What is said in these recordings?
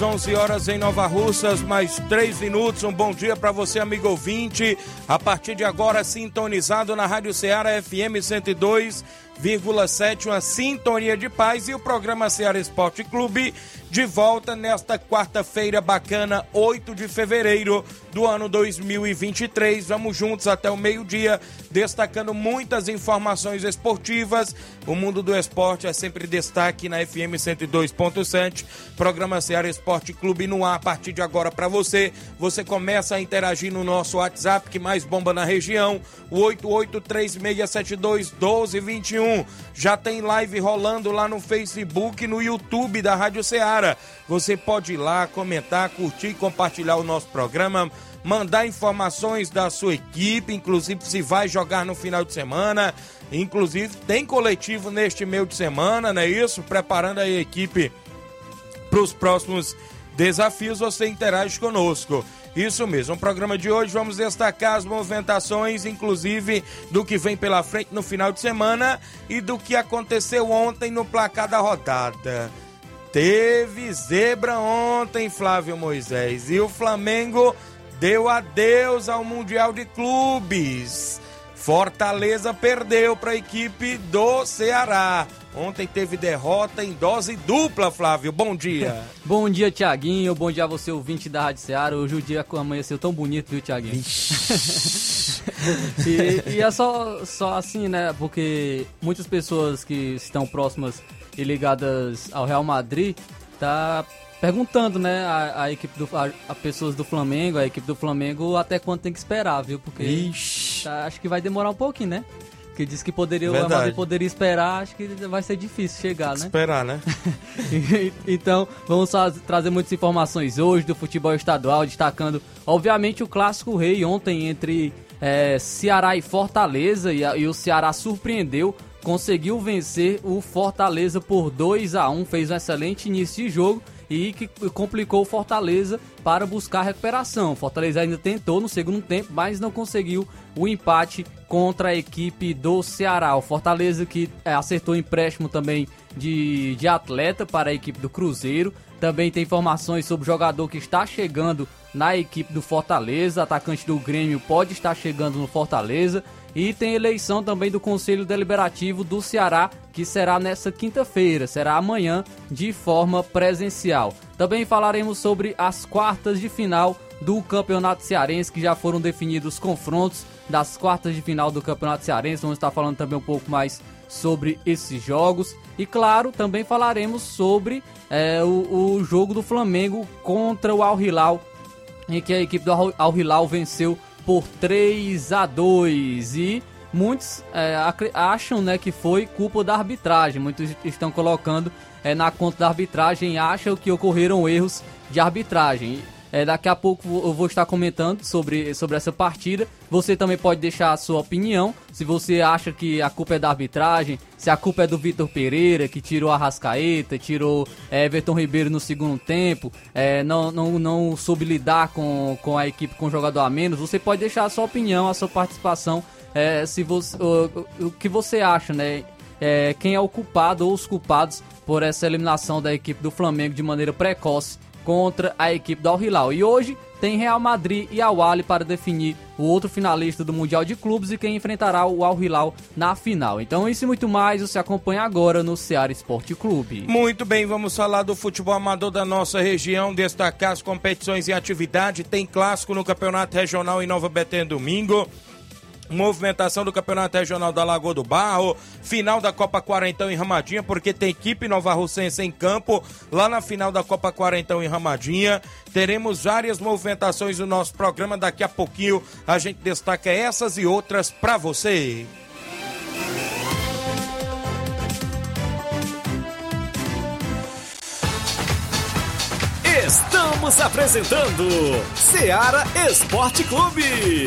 11 horas em Nova Russas, mais 3 minutos. Um bom dia para você, amigo ouvinte. A partir de agora, sintonizado na Rádio Ceará FM 102,7, uma sintonia de paz e o programa Ceará Esporte Clube de volta nesta quarta-feira bacana, 8 de fevereiro do ano 2023. Vamos juntos até o meio-dia, destacando muitas informações esportivas. O mundo do esporte é sempre destaque na FM 102.7. Programa Ceará Esporte Clube no ar a partir de agora para você. Você começa a interagir no nosso WhatsApp, que mais bomba na região, o 8836721221. Já tem live rolando lá no Facebook, no YouTube da Rádio Ceará. Você pode ir lá comentar, curtir compartilhar o nosso programa mandar informações da sua equipe, inclusive se vai jogar no final de semana. Inclusive, tem coletivo neste meio de semana, não é isso? Preparando a equipe para os próximos desafios, você interage conosco. Isso mesmo, no programa de hoje vamos destacar as movimentações, inclusive do que vem pela frente no final de semana e do que aconteceu ontem no placar da rodada. Teve zebra ontem, Flávio Moisés, e o Flamengo deu adeus ao Mundial de Clubes. Fortaleza perdeu para a equipe do Ceará. Ontem teve derrota em dose dupla, Flávio. Bom dia. bom dia, Tiaguinho. Bom dia a você, ouvinte da Rádio Ceará. Hoje o dia amanheceu tão bonito, viu, Tiaguinho? e, e é só, só assim, né? Porque muitas pessoas que estão próximas e ligadas ao Real Madrid tá perguntando, né, a, a equipe do a, a, pessoas do Flamengo, a equipe do Flamengo até quanto tem que esperar, viu? Porque tá, acho que vai demorar um pouquinho, né? Que diz que poderia Verdade. o Madrid poderia esperar, acho que vai ser difícil chegar, né? Esperar, né? então, vamos trazer muitas informações hoje do futebol estadual, destacando, obviamente, o clássico rei ontem entre é, Ceará e Fortaleza, e, e o Ceará surpreendeu conseguiu vencer o Fortaleza por 2 a 1 fez um excelente início de jogo e que complicou o Fortaleza para buscar recuperação. O Fortaleza ainda tentou no segundo tempo, mas não conseguiu o empate contra a equipe do Ceará. O Fortaleza que é, acertou empréstimo também de, de atleta para a equipe do Cruzeiro. Também tem informações sobre o jogador que está chegando na equipe do Fortaleza. Atacante do Grêmio pode estar chegando no Fortaleza. E tem eleição também do Conselho Deliberativo do Ceará, que será nessa quinta-feira, será amanhã de forma presencial. Também falaremos sobre as quartas de final do Campeonato Cearense, que já foram definidos os confrontos das quartas de final do Campeonato Cearense. Vamos estar falando também um pouco mais sobre esses jogos. E claro, também falaremos sobre é, o, o, jogo do Flamengo contra o Al Hilal, em que a equipe do Al Hilal venceu por 3 a 2 e muitos é, acham né, que foi culpa da arbitragem. Muitos estão colocando é, na conta da arbitragem e acham que ocorreram erros de arbitragem. É, daqui a pouco eu vou estar comentando sobre, sobre essa partida. Você também pode deixar a sua opinião. Se você acha que a culpa é da arbitragem, se a culpa é do Vitor Pereira, que tirou a Rascaeta, tirou é, Everton Ribeiro no segundo tempo, é, não, não, não soube lidar com, com a equipe com jogador a menos, você pode deixar a sua opinião, a sua participação. É, se você, o, o que você acha, né? É, quem é o culpado ou os culpados por essa eliminação da equipe do Flamengo de maneira precoce contra a equipe do Al Hilal. E hoje tem Real Madrid e Al Ahly para definir o outro finalista do Mundial de Clubes e quem enfrentará o Al Hilal na final. Então isso e muito mais você acompanha agora no Ceará Esporte Clube. Muito bem, vamos falar do futebol amador da nossa região, destacar as competições em atividade. Tem clássico no Campeonato Regional em Nova Betânia domingo movimentação do Campeonato Regional da Lagoa do Barro, final da Copa Quarentão em Ramadinha, porque tem equipe Nova Russense em campo, lá na final da Copa Quarentão em Ramadinha. Teremos várias movimentações no nosso programa, daqui a pouquinho a gente destaca essas e outras para você. Estamos apresentando Seara Esporte Clube.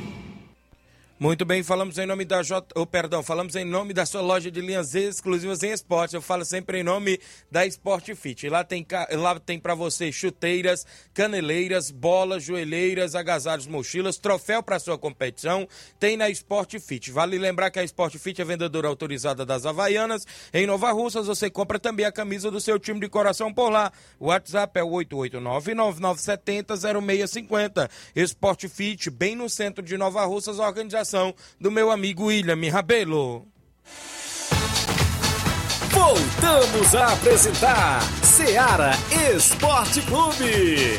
Muito bem, falamos em nome da J, oh, perdão, falamos em nome da sua loja de linhas exclusivas em esporte. Eu falo sempre em nome da Sport Fit. Lá tem lá tem para você chuteiras, caneleiras, bolas, joelheiras, agasalhos, mochilas, troféu para sua competição. Tem na Sport Fit. Vale lembrar que a Sport Fit é vendedora autorizada das Havaianas. Em Nova Russas você compra também a camisa do seu time de coração por lá. O WhatsApp é o 889-9970-0650. Sport Fit, bem no centro de Nova Russas, organização do meu amigo William Rabelo. Voltamos a apresentar Seara Esporte Clube.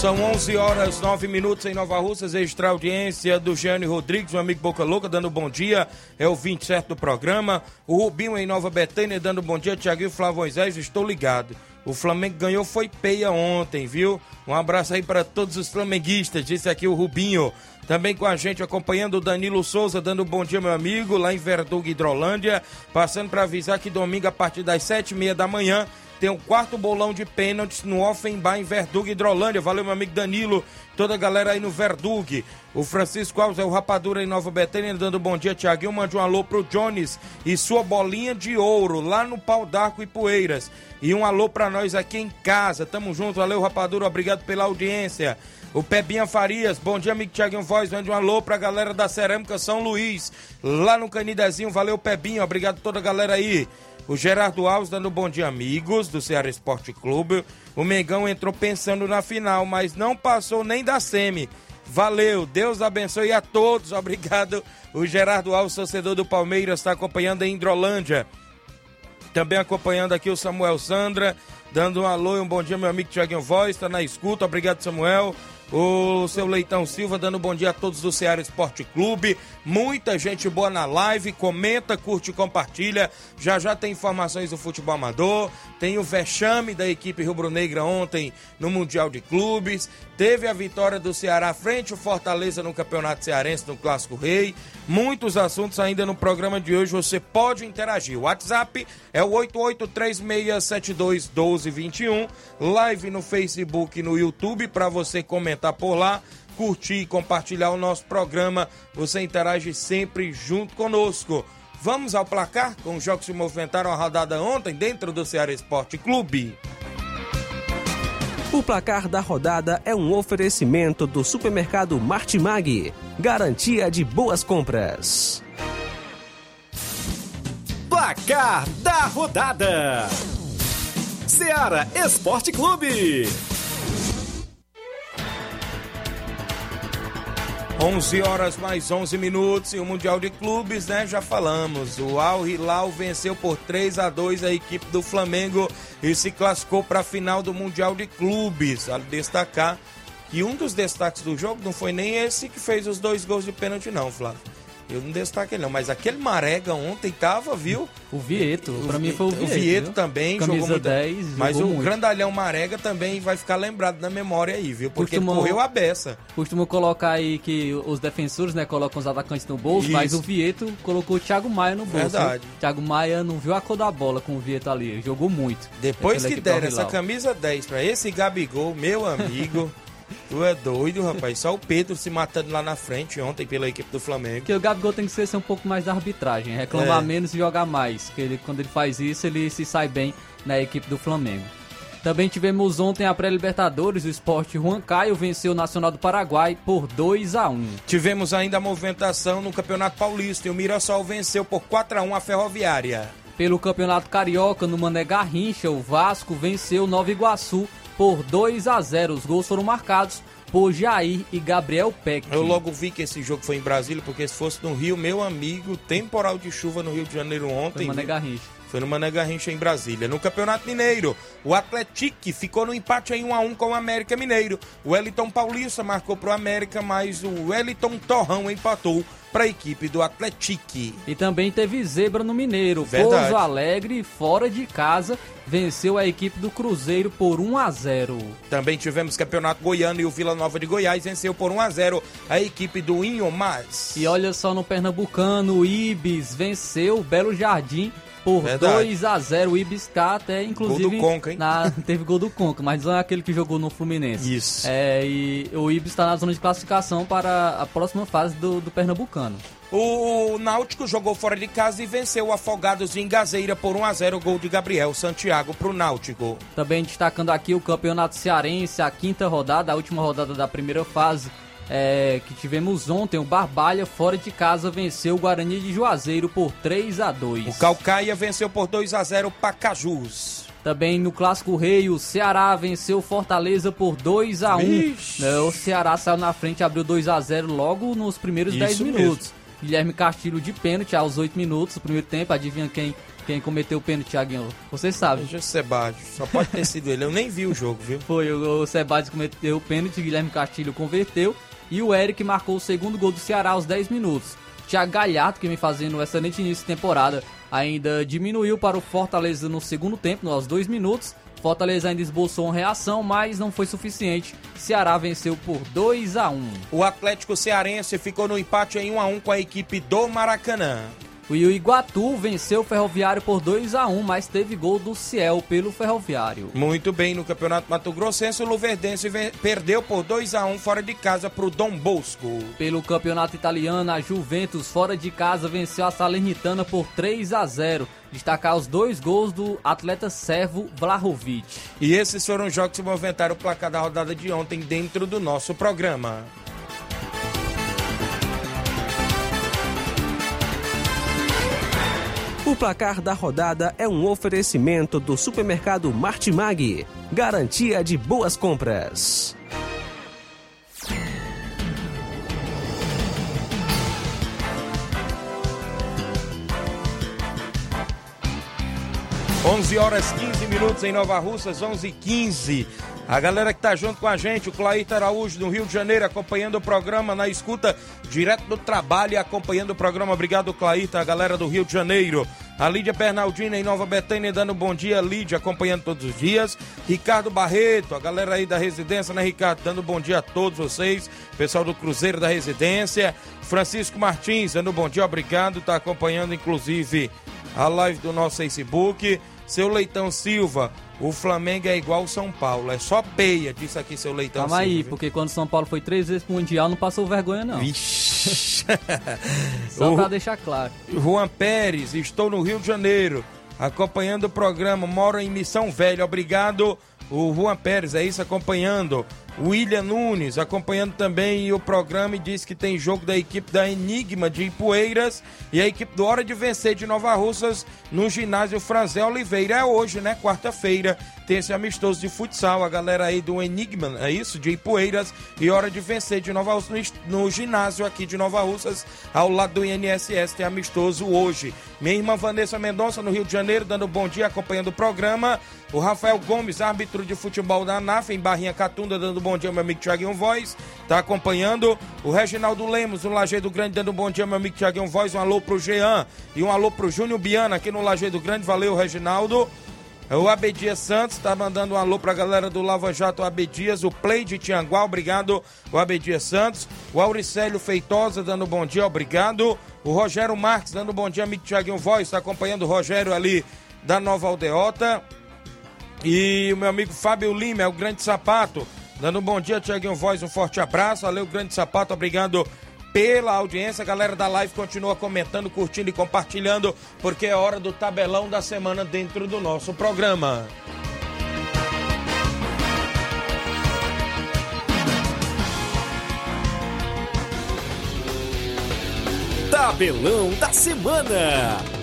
São 11 horas 9 minutos em Nova Russas, extra audiência do Jânio Rodrigues, meu amigo Boca Louca, dando bom dia, é o 27 do programa. O Rubinho em Nova Betânia, dando bom dia, Tiaguinho Flávio estou ligado. O Flamengo ganhou foi peia ontem, viu? Um abraço aí para todos os flamenguistas, disse aqui o Rubinho. Também com a gente acompanhando o Danilo Souza, dando bom dia, meu amigo, lá em Verdugo, Hidrolândia. Passando para avisar que domingo, a partir das sete e meia da manhã, tem o um quarto bolão de pênaltis no Offenbar em Verdug, Hidrolândia. Valeu, meu amigo Danilo, toda a galera aí no Verdug. O Francisco Alves é o Rapadura em Nova Betânia, dando bom dia, Tiaguinho. Mande um alô pro Jones e sua bolinha de ouro lá no Pau d'Arco e Poeiras. E um alô pra nós aqui em casa. Tamo junto, valeu, Rapadura, obrigado pela audiência. O Pebinha Farias, bom dia, amigo Tiaguinho Voz. Mande um alô pra galera da Cerâmica São Luís, lá no Canidezinho. Valeu, Pebinha, obrigado toda a galera aí. O Gerardo Alves dando bom dia, amigos do Ceará Esporte Clube. O Mengão entrou pensando na final, mas não passou nem da semi. Valeu, Deus abençoe a todos. Obrigado. O Gerardo Alves, torcedor do Palmeiras, está acompanhando em Hidrolândia. Também acompanhando aqui o Samuel Sandra, dando um alô e um bom dia, meu amigo Tiaguinho Voz, está na escuta. Obrigado, Samuel. O seu Leitão Silva dando bom dia a todos do Ceará Esporte Clube. Muita gente boa na live. Comenta, curte compartilha. Já já tem informações do futebol amador. Tem o vexame da equipe rubro-negra ontem no Mundial de Clubes. Teve a vitória do Ceará frente ao Fortaleza no Campeonato Cearense no Clássico Rei. Muitos assuntos ainda no programa de hoje. Você pode interagir. O WhatsApp é o 8836721221. Live no Facebook e no YouTube para você comentar por lá, curtir e compartilhar o nosso programa. Você interage sempre junto conosco. Vamos ao placar com os jogos que se movimentaram a rodada ontem dentro do Ceará Esporte Clube. O placar da rodada é um oferecimento do supermercado Martimag. Garantia de boas compras. Placar da rodada: Ceará Esporte Clube. 11 horas mais 11 minutos e o Mundial de Clubes, né? Já falamos. O Al Hilal venceu por 3 a 2 a equipe do Flamengo e se classificou para a final do Mundial de Clubes. Vale destacar que um dos destaques do jogo não foi nem esse que fez os dois gols de pênalti, não, Flávio. Eu não destaquei não, mas aquele Marega ontem tava, viu? O Vieto, pra mim foi o Vieto. O Vieto também Camisa jogou muito. 10, mas o jogou muito. grandalhão Marega também vai ficar lembrado na memória aí, viu? Porque ele correu a beça. Costumo colocar aí que os defensores, né, colocam os atacantes no bolso, Isso. mas o Vieto colocou o Thiago Maia no bolso. Verdade. viu? Thiago Maia não viu a cor da bola com o Vieto ali, jogou muito. Depois que deram essa camisa 10 pra esse Gabigol, meu amigo, tu é doido, rapaz. Só o Pedro se matando lá na frente ontem pela equipe do Flamengo. Porque o Gabigol tem que esquecer um pouco mais da arbitragem, reclamar É. menos e jogar mais. Porque ele, quando ele faz isso, ele se sai bem na equipe do Flamengo. Também tivemos ontem a pré-Libertadores, o esporte Juan Caio venceu o Nacional do Paraguai por 2 a 1 Tivemos ainda a movimentação no Campeonato Paulista e o Mirassol venceu por 4 a 1 a Ferroviária. Pelo Campeonato Carioca, no Mané Garrincha, o Vasco venceu o Nova Iguaçu por 2 a 0 Os gols foram marcados por Jair e Gabriel Peck. Eu logo vi que esse jogo foi em Brasília, porque se fosse no Rio, meu amigo, temporal de chuva no Rio de Janeiro Foi ontem. no Mané? Garrincha. Foi no Mané Garrincha em Brasília. No Campeonato Mineiro, o Atlético ficou no empate em 1 a 1 com o América Mineiro. O Wellington Paulista marcou pro América, mas o Wellington Torrão empatou para a equipe do Atlético. E também teve zebra no Mineiro. Verdade. Pouso Alegre, fora de casa, venceu a equipe do Cruzeiro por 1 a 0 Também tivemos Campeonato Goiano e o Vila Nova de Goiás venceu por 1 a 0 a equipe do Inhomas. E olha só no Pernambucano, o Ibis venceu o Belo Jardim por Verdade. 2 a 0 O Ibis tá até, inclusive. Gol do Conca, hein? na- teve gol do Conca, mas não é aquele que jogou no Fluminense. Isso. É, e o Ibis está na zona de classificação para a próxima fase do, do Pernambucano. O Náutico jogou fora de casa e venceu o Afogados em Gazeira por 1 a 0 gol de Gabriel Santiago pro Náutico. Também destacando aqui o Campeonato Cearense, a quinta rodada, a última rodada da primeira fase, é, que tivemos ontem. O Barbalha, fora de casa, venceu o Guarani de Juazeiro por 3 a 2 O Calcaia venceu por 2 a 0 Pacajus. Também no Clássico Rei, o Ceará venceu o Fortaleza por 2 a 1 Vixe. É, O Ceará saiu na frente, abriu 2 a 0 logo nos primeiros Isso 10 mesmo. minutos. Guilherme Castilho de pênalti aos 8 minutos do primeiro tempo. Adivinha quem, quem cometeu o pênalti, Thiaguinho? Você sabe. Veja Sebastião, só pode ter sido ele. Eu nem vi o jogo, viu? Foi o, o Sebades cometeu o pênalti, Guilherme Castilho converteu e o Eric marcou o segundo gol do Ceará aos 10 minutos. Thiago Galhardo, que vem fazendo um excelente início de temporada, ainda diminuiu para o Fortaleza no segundo tempo, aos 2 minutos. Fortaleza ainda esboçou uma reação, mas não foi suficiente. Ceará venceu por 2 a 1. O Atlético Cearense ficou no empate em 1 a 1 com a equipe do Maracanã. O Iguatu venceu o Ferroviário por 2 a 1, mas teve gol do Ciel pelo Ferroviário. Muito bem, no Campeonato Mato Grossense, o Luverdense ve- perdeu por 2 a 1 fora de casa pro Dom Bosco. Pelo campeonato italiano, a Juventus fora de casa venceu a Salernitana por 3 a 0. Destacar os dois gols do atleta servo Vlahovic. E esses foram os jogos que movimentaram o placar da rodada de ontem dentro do nosso programa. O placar da rodada é um oferecimento do supermercado Martimag. Garantia de boas compras. Onze horas 15 minutos em Nova Russas, 11 e 15. A galera que tá junto com a gente, o Claíto Araújo do Rio de Janeiro, acompanhando o programa na escuta, direto do trabalho e acompanhando o programa. Obrigado, Claíta, a galera do Rio de Janeiro. A Lídia Bernardina em Nova Betânia dando bom dia, Lídia, acompanhando todos os dias. Ricardo Barreto, a galera aí da residência, né, Ricardo? Dando bom dia a todos vocês. Pessoal do Cruzeiro da Residência. Francisco Martins, dando bom dia, obrigado. Tá acompanhando, inclusive, a live do nosso Facebook. Seu Leitão Silva, o Flamengo é igual o São Paulo, é só peia, disse aqui seu Leitão Calma aí, viu? porque quando São Paulo foi três vezes pro Mundial, não passou vergonha, não. Vixe. Só o- pra deixar claro. Juan Pérez, estou no Rio de Janeiro, acompanhando o programa, moro em Missão Velha, obrigado. O Juan Pérez, é isso, acompanhando. William Nunes, acompanhando também o programa e diz que tem jogo da equipe da Enigma de Ipueiras e a equipe do Hora de Vencer de Nova Russas no ginásio Franzé Oliveira. É hoje, né? Quarta-feira, tem esse amistoso de futsal. A galera aí do Enigma, é isso? De Ipueiras e Hora de Vencer de Nova Russas no ginásio aqui de Nova Russas, ao lado do INSS, tem amistoso hoje. Minha irmã Vanessa Mendonça, no Rio de Janeiro, dando bom dia, acompanhando o programa. O Rafael Gomes, árbitro de futebol da ANAF, em Barrinha Catunda, dando bom dia, meu amigo Tiaguinho Voz. Tá acompanhando o Reginaldo Lemos, no Lajeado Grande, dando bom dia, meu amigo Tiaguinho Voz. Um alô pro Jean e um alô pro Júnior Biana aqui no Lajeado Grande. Valeu, Reginaldo. O Abedias Santos tá mandando um alô pra galera do Lava Jato Abedias, o Play de Tianguá, obrigado, o Abedias Santos. O Auricélio Feitosa dando bom dia, obrigado. O Rogério Marques dando bom dia, amigo Tiaguinho Voz, tá acompanhando o Rogério ali da Nova Aldeota. E o meu amigo Fábio Lima, é o Grande Sapato, dando um bom dia, Tiaguinho Voz, um forte abraço. Valeu, Grande Sapato, obrigado pela audiência. A galera da live continua comentando, curtindo e compartilhando, porque é hora do tabelão da semana dentro do nosso programa. Tabelão da semana.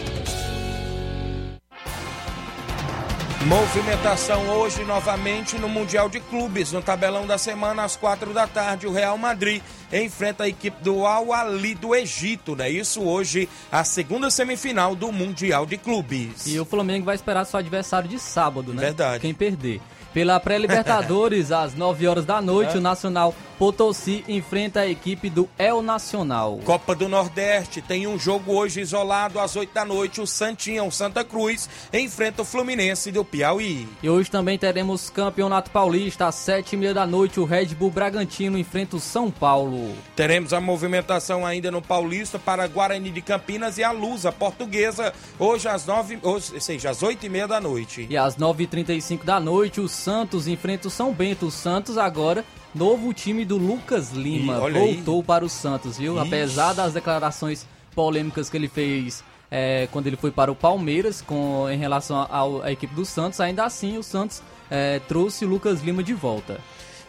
Movimentação hoje novamente no Mundial de Clubes. No tabelão da semana, às quatro da tarde, o Real Madrid enfrenta a equipe do Al Ali do Egito, né? Isso hoje, a segunda semifinal do Mundial de Clubes. E o Flamengo vai esperar seu adversário de sábado, né? Verdade. Quem perder. Pela pré-Libertadores, às 9 horas da noite, o Nacional Potosí enfrenta a equipe do El Nacional. Copa do Nordeste tem um jogo hoje isolado às 8 da noite. O Santinha, o Santa Cruz, enfrenta o Fluminense do Piauí. E hoje também teremos Campeonato Paulista, às 7h30 da noite, o Red Bull Bragantino enfrenta o São Paulo. Teremos a movimentação ainda no Paulista para Guarani de Campinas e a Lusa Portuguesa, hoje às 9, hoje, ou seja, às 8 e meia da noite. E às 9h35 da noite, o Santos enfrenta o São Bento. O Santos agora, novo time do Lucas Lima, olha aí. voltou para o Santos, viu? Ixi. Apesar das declarações polêmicas que ele fez é, quando ele foi para o Palmeiras com, em relação à equipe do Santos, ainda assim o Santos é, trouxe o Lucas Lima de volta.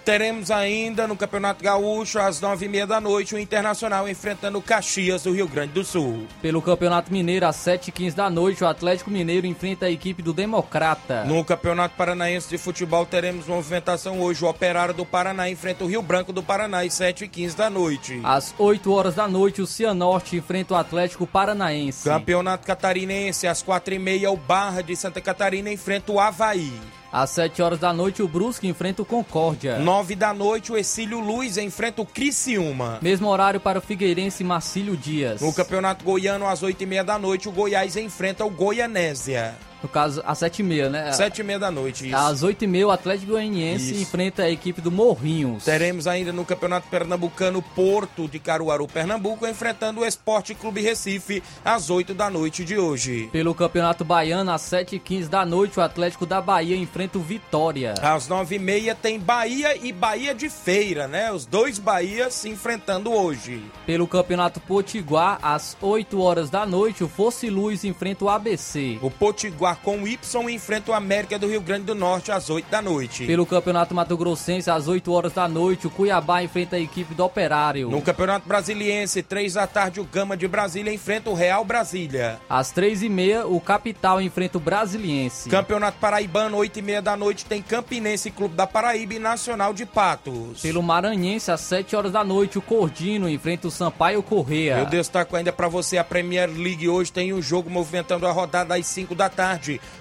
Teremos ainda no Campeonato Gaúcho, às 9 e meia da noite, o Internacional enfrentando o Caxias do Rio Grande do Sul. Pelo Campeonato Mineiro, às 7h15 da noite, o Atlético Mineiro enfrenta a equipe do Democrata. No Campeonato Paranaense de Futebol teremos movimentação hoje. O Operário do Paraná enfrenta o Rio Branco do Paraná às 7 e 15 da noite. Às 8 horas da noite, o Cianorte enfrenta o Atlético Paranaense. Campeonato Catarinense, às 4 e meia, o Barra de Santa Catarina enfrenta o Havaí. Às 7 horas da noite, o Brusque enfrenta o Concórdia. 9 da noite, o Exílio Luz enfrenta o Criciúma. Mesmo horário para o Figueirense Marcílio Dias. No Campeonato Goiano, às 8 e meia da noite, o Goiás enfrenta o Goianésia. No caso, às 7h30, né? 7 e meia da noite, isso. Às 8h30, o Atlético Goianiense Isso. enfrenta a equipe do Morrinhos. Teremos ainda no Campeonato Pernambucano Porto de Caruaru, Pernambuco, enfrentando o Esporte Clube Recife às 8 da noite de hoje. Pelo Campeonato Baiano, às 7h15 da noite, o Atlético da Bahia enfrenta o Vitória. Às 9h30 tem Bahia e Bahia de Feira, né? Os dois Bahias se enfrentando hoje. Pelo Campeonato Potiguar, às 8 horas da noite, o Fosse Luz enfrenta o ABC. O Potiguar com Y enfrenta o América do Rio Grande do Norte às 8 da noite. Pelo Campeonato Mato Grossense, às 8 horas da noite, o Cuiabá enfrenta a equipe do Operário. No Campeonato Brasiliense, 3 da tarde, o Gama de Brasília enfrenta o Real Brasília. Às 3h30, o Capital enfrenta o Brasiliense. Campeonato Paraibano, 8 e meia da noite, tem Campinense Clube da Paraíba e Nacional de Patos. Pelo Maranhense, às 7 horas da noite, o Cordino enfrenta o Sampaio Correia. Eu destaco ainda para você a Premier League. Hoje tem um jogo movimentando a rodada às 5 da tarde.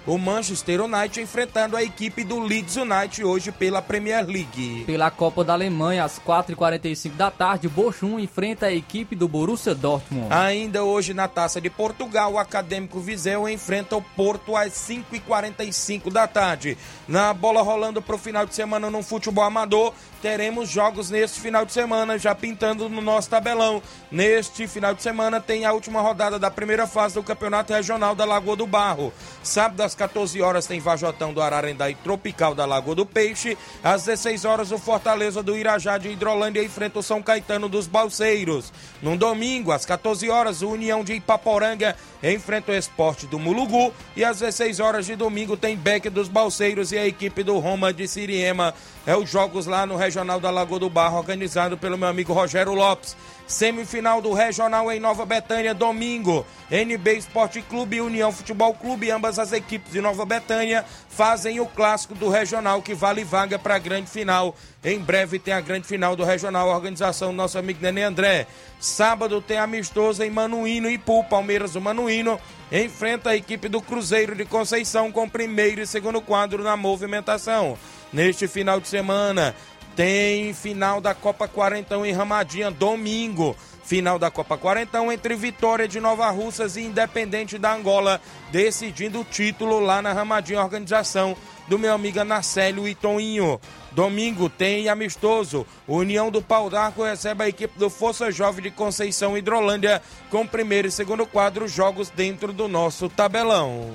O Manchester United enfrentando a equipe do Leeds United hoje pela Premier League. Pela Copa da Alemanha, às 4h45 da tarde, o Bochum enfrenta a equipe do Borussia Dortmund. Ainda hoje na Taça de Portugal, o Acadêmico Viseu enfrenta o Porto às 5h45 da tarde. Na bola rolando para o final de semana no futebol amador, teremos jogos neste final de semana, já pintando no nosso tabelão. Neste final de semana tem a última rodada da primeira fase do Campeonato Regional da Lagoa do Barro. Sábado às 14 horas tem Vajotão do Ararendá e Tropical da Lagoa do Peixe. Às 16 horas o Fortaleza do Irajá de Hidrolândia enfrenta o São Caetano dos Balseiros. No domingo, às 14 horas, o União de Ipaporanga enfrenta o Esporte do Mulugu. E às 16 horas de domingo tem Beck dos Balseiros e a equipe do Roma de Siriema. É os jogos lá no Regional da Lagoa do Barro, organizado pelo meu amigo Rogério Lopes. Semifinal do Regional em Nova Betânia, domingo. NB Esporte Clube e União Futebol Clube, ambas as equipes de Nova Betânia, fazem o clássico do Regional que vale vaga para a grande final. Em breve tem a grande final do Regional, a organização do nosso amigo Nenê André. Sábado tem amistoso em Manuíno e Pu, Palmeiras do Manuíno enfrenta a equipe do Cruzeiro de Conceição com primeiro e segundo quadro na movimentação. Neste final de semana, tem final da Copa 41 em Ramadinha, domingo. Final da Copa 41 entre Vitória de Nova Russas e Independente da Angola, decidindo o título lá na Ramadinha, organização do meu amigo Anacélio e Toninho. Domingo tem amistoso. União do Pau d'Arco recebe a equipe do Força Jovem de Conceição Hidrolândia com primeiro e segundo quadro jogos dentro do nosso tabelão.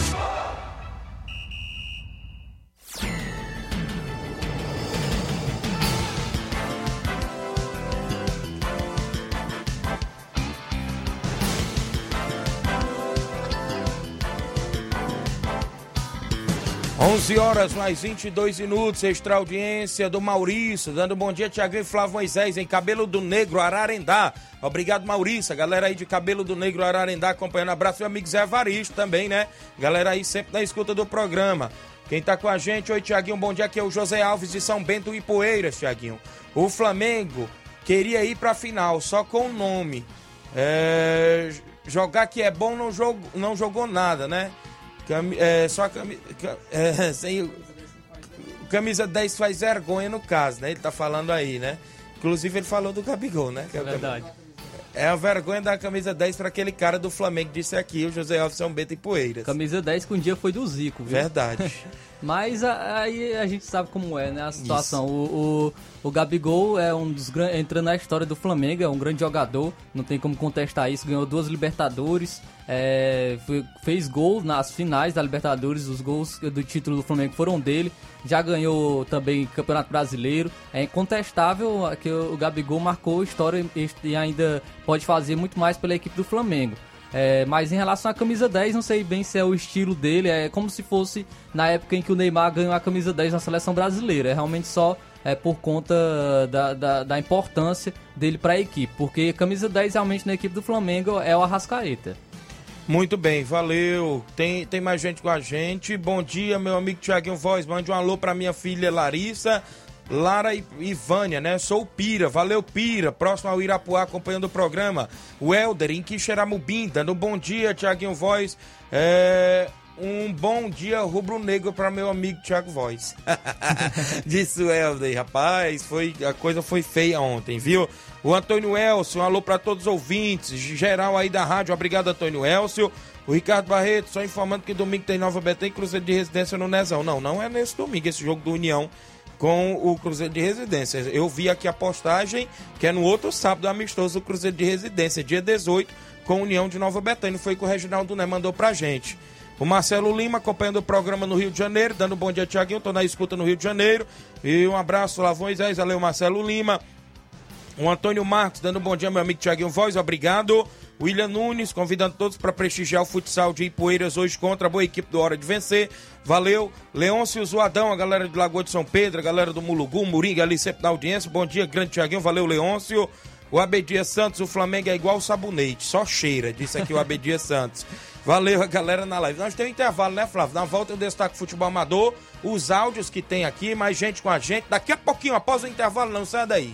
11 horas mais 22 minutos, extra audiência do Maurício, dando bom dia, Tiaguinho e Flávio Moisés, em Cabelo do Negro, Ararendá. Obrigado, Maurício, a galera aí de Cabelo do Negro, Ararendá, acompanhando. Abraço, meu amigo Zé Varisto também, né? Galera aí sempre na escuta do programa. Quem tá com a gente, oi, Tiaguinho, bom dia, aqui é o José Alves de São Bento e Poeiras, Tiaguinho. O Flamengo queria ir pra final, só com o nome. É, jogar que é bom, não, jogo, não jogou nada, né? Cami, é, só a camisa. É, sem, camisa 10 faz vergonha no caso, né? Ele tá falando aí, né? Inclusive ele falou do Gabigol, né? É verdade. É a vergonha da camisa 10 para aquele cara do Flamengo, disse aqui, o José Alves São Bento e Poeiras. Camisa 10 que um dia foi do Zico, viu? Verdade. Mas aí a gente sabe como é, né? A situação. O, o, o Gabigol é um dos grandes. entrando na história do Flamengo, é um grande jogador, não tem como contestar isso. Ganhou duas Libertadores, é, fez gol nas finais da Libertadores, os gols do título do Flamengo foram dele. Já ganhou também Campeonato Brasileiro. É incontestável que o Gabigol marcou história e ainda pode fazer muito mais pela equipe do Flamengo. É, mas em relação à camisa 10, não sei bem se é o estilo dele. É como se fosse na época em que o Neymar ganhou a camisa 10 na seleção brasileira. É realmente só é, por conta da, da, da importância dele para a equipe. Porque a camisa 10 realmente na equipe do Flamengo é o Arrascaeta. Muito bem, valeu. Tem, tem mais gente com a gente. Bom dia, meu amigo Tiaguinho Voz. Mande um alô pra minha filha Larissa, Lara e, e Vânia, né? Sou o Pira. Valeu, Pira. Próximo ao Irapuá, acompanhando o programa. O Helder, em Quixeramobim, dando um bom dia, Tiaguinho Voz. É, um bom dia rubro-negro para meu amigo Thiago Voz. Disse o Helder, rapaz, foi, a coisa foi feia ontem, viu? O Antônio Elcio, um alô para todos os ouvintes, geral aí da rádio, obrigado Antônio Elcio. O Ricardo Barreto, só informando que domingo tem Nova Betém e Cruzeiro de Residência no Nezão. Não, não é nesse domingo, esse jogo do União com o Cruzeiro de Residência. Eu vi aqui a postagem, que é no outro sábado amistoso do Cruzeiro de Residência, dia 18, com União de Nova Betânia. Foi que o Reginaldo Né mandou pra gente. O Marcelo Lima acompanhando o programa no Rio de Janeiro, dando um bom dia, Tiaguinho. Tô na escuta no Rio de Janeiro. E um abraço, Lavões, valeu, Marcelo Lima. O Antônio Marcos dando um bom dia, meu amigo Tiaguinho Voz, obrigado. William Nunes convidando todos para prestigiar o futsal de Ipueiras hoje contra a boa equipe do Hora de Vencer. Valeu. Leôncio Zoadão, a galera de Lagoa de São Pedro, a galera do Mulugu, Moringa ali sempre na audiência. Bom dia, grande Tiaguinho. Valeu, Leôncio. O Abedia Santos, o Flamengo é igual sabonete, só cheira, disse aqui o Abedia Santos. Valeu a galera na live. Nós temos um intervalo, né, Flávio? Na volta eu destaco o futebol amador, os áudios que tem aqui, mais gente com a gente. Daqui a pouquinho, após o intervalo, não sai daí.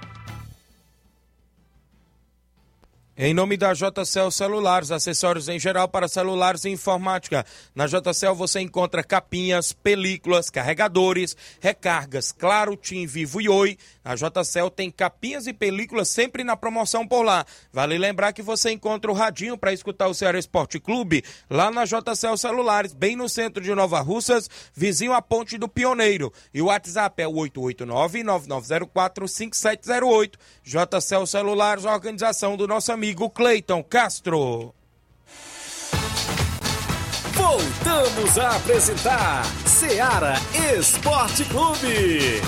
Em nome da JCL Celulares, acessórios em geral para celulares e informática. Na JCL você encontra capinhas, películas, carregadores, recargas, claro, Tim, Vivo e Oi. Na JCL tem capinhas e películas sempre na promoção por lá. Vale lembrar que você encontra o radinho para escutar o Ceará Esporte Clube lá na JCL Celulares, bem no centro de Nova Russas, vizinho à Ponte do Pioneiro. E o WhatsApp é o 889-9904-5708. JCL Celulares, organização do nosso amigo Cleiton Castro. Voltamos a apresentar Seara Esporte Clube.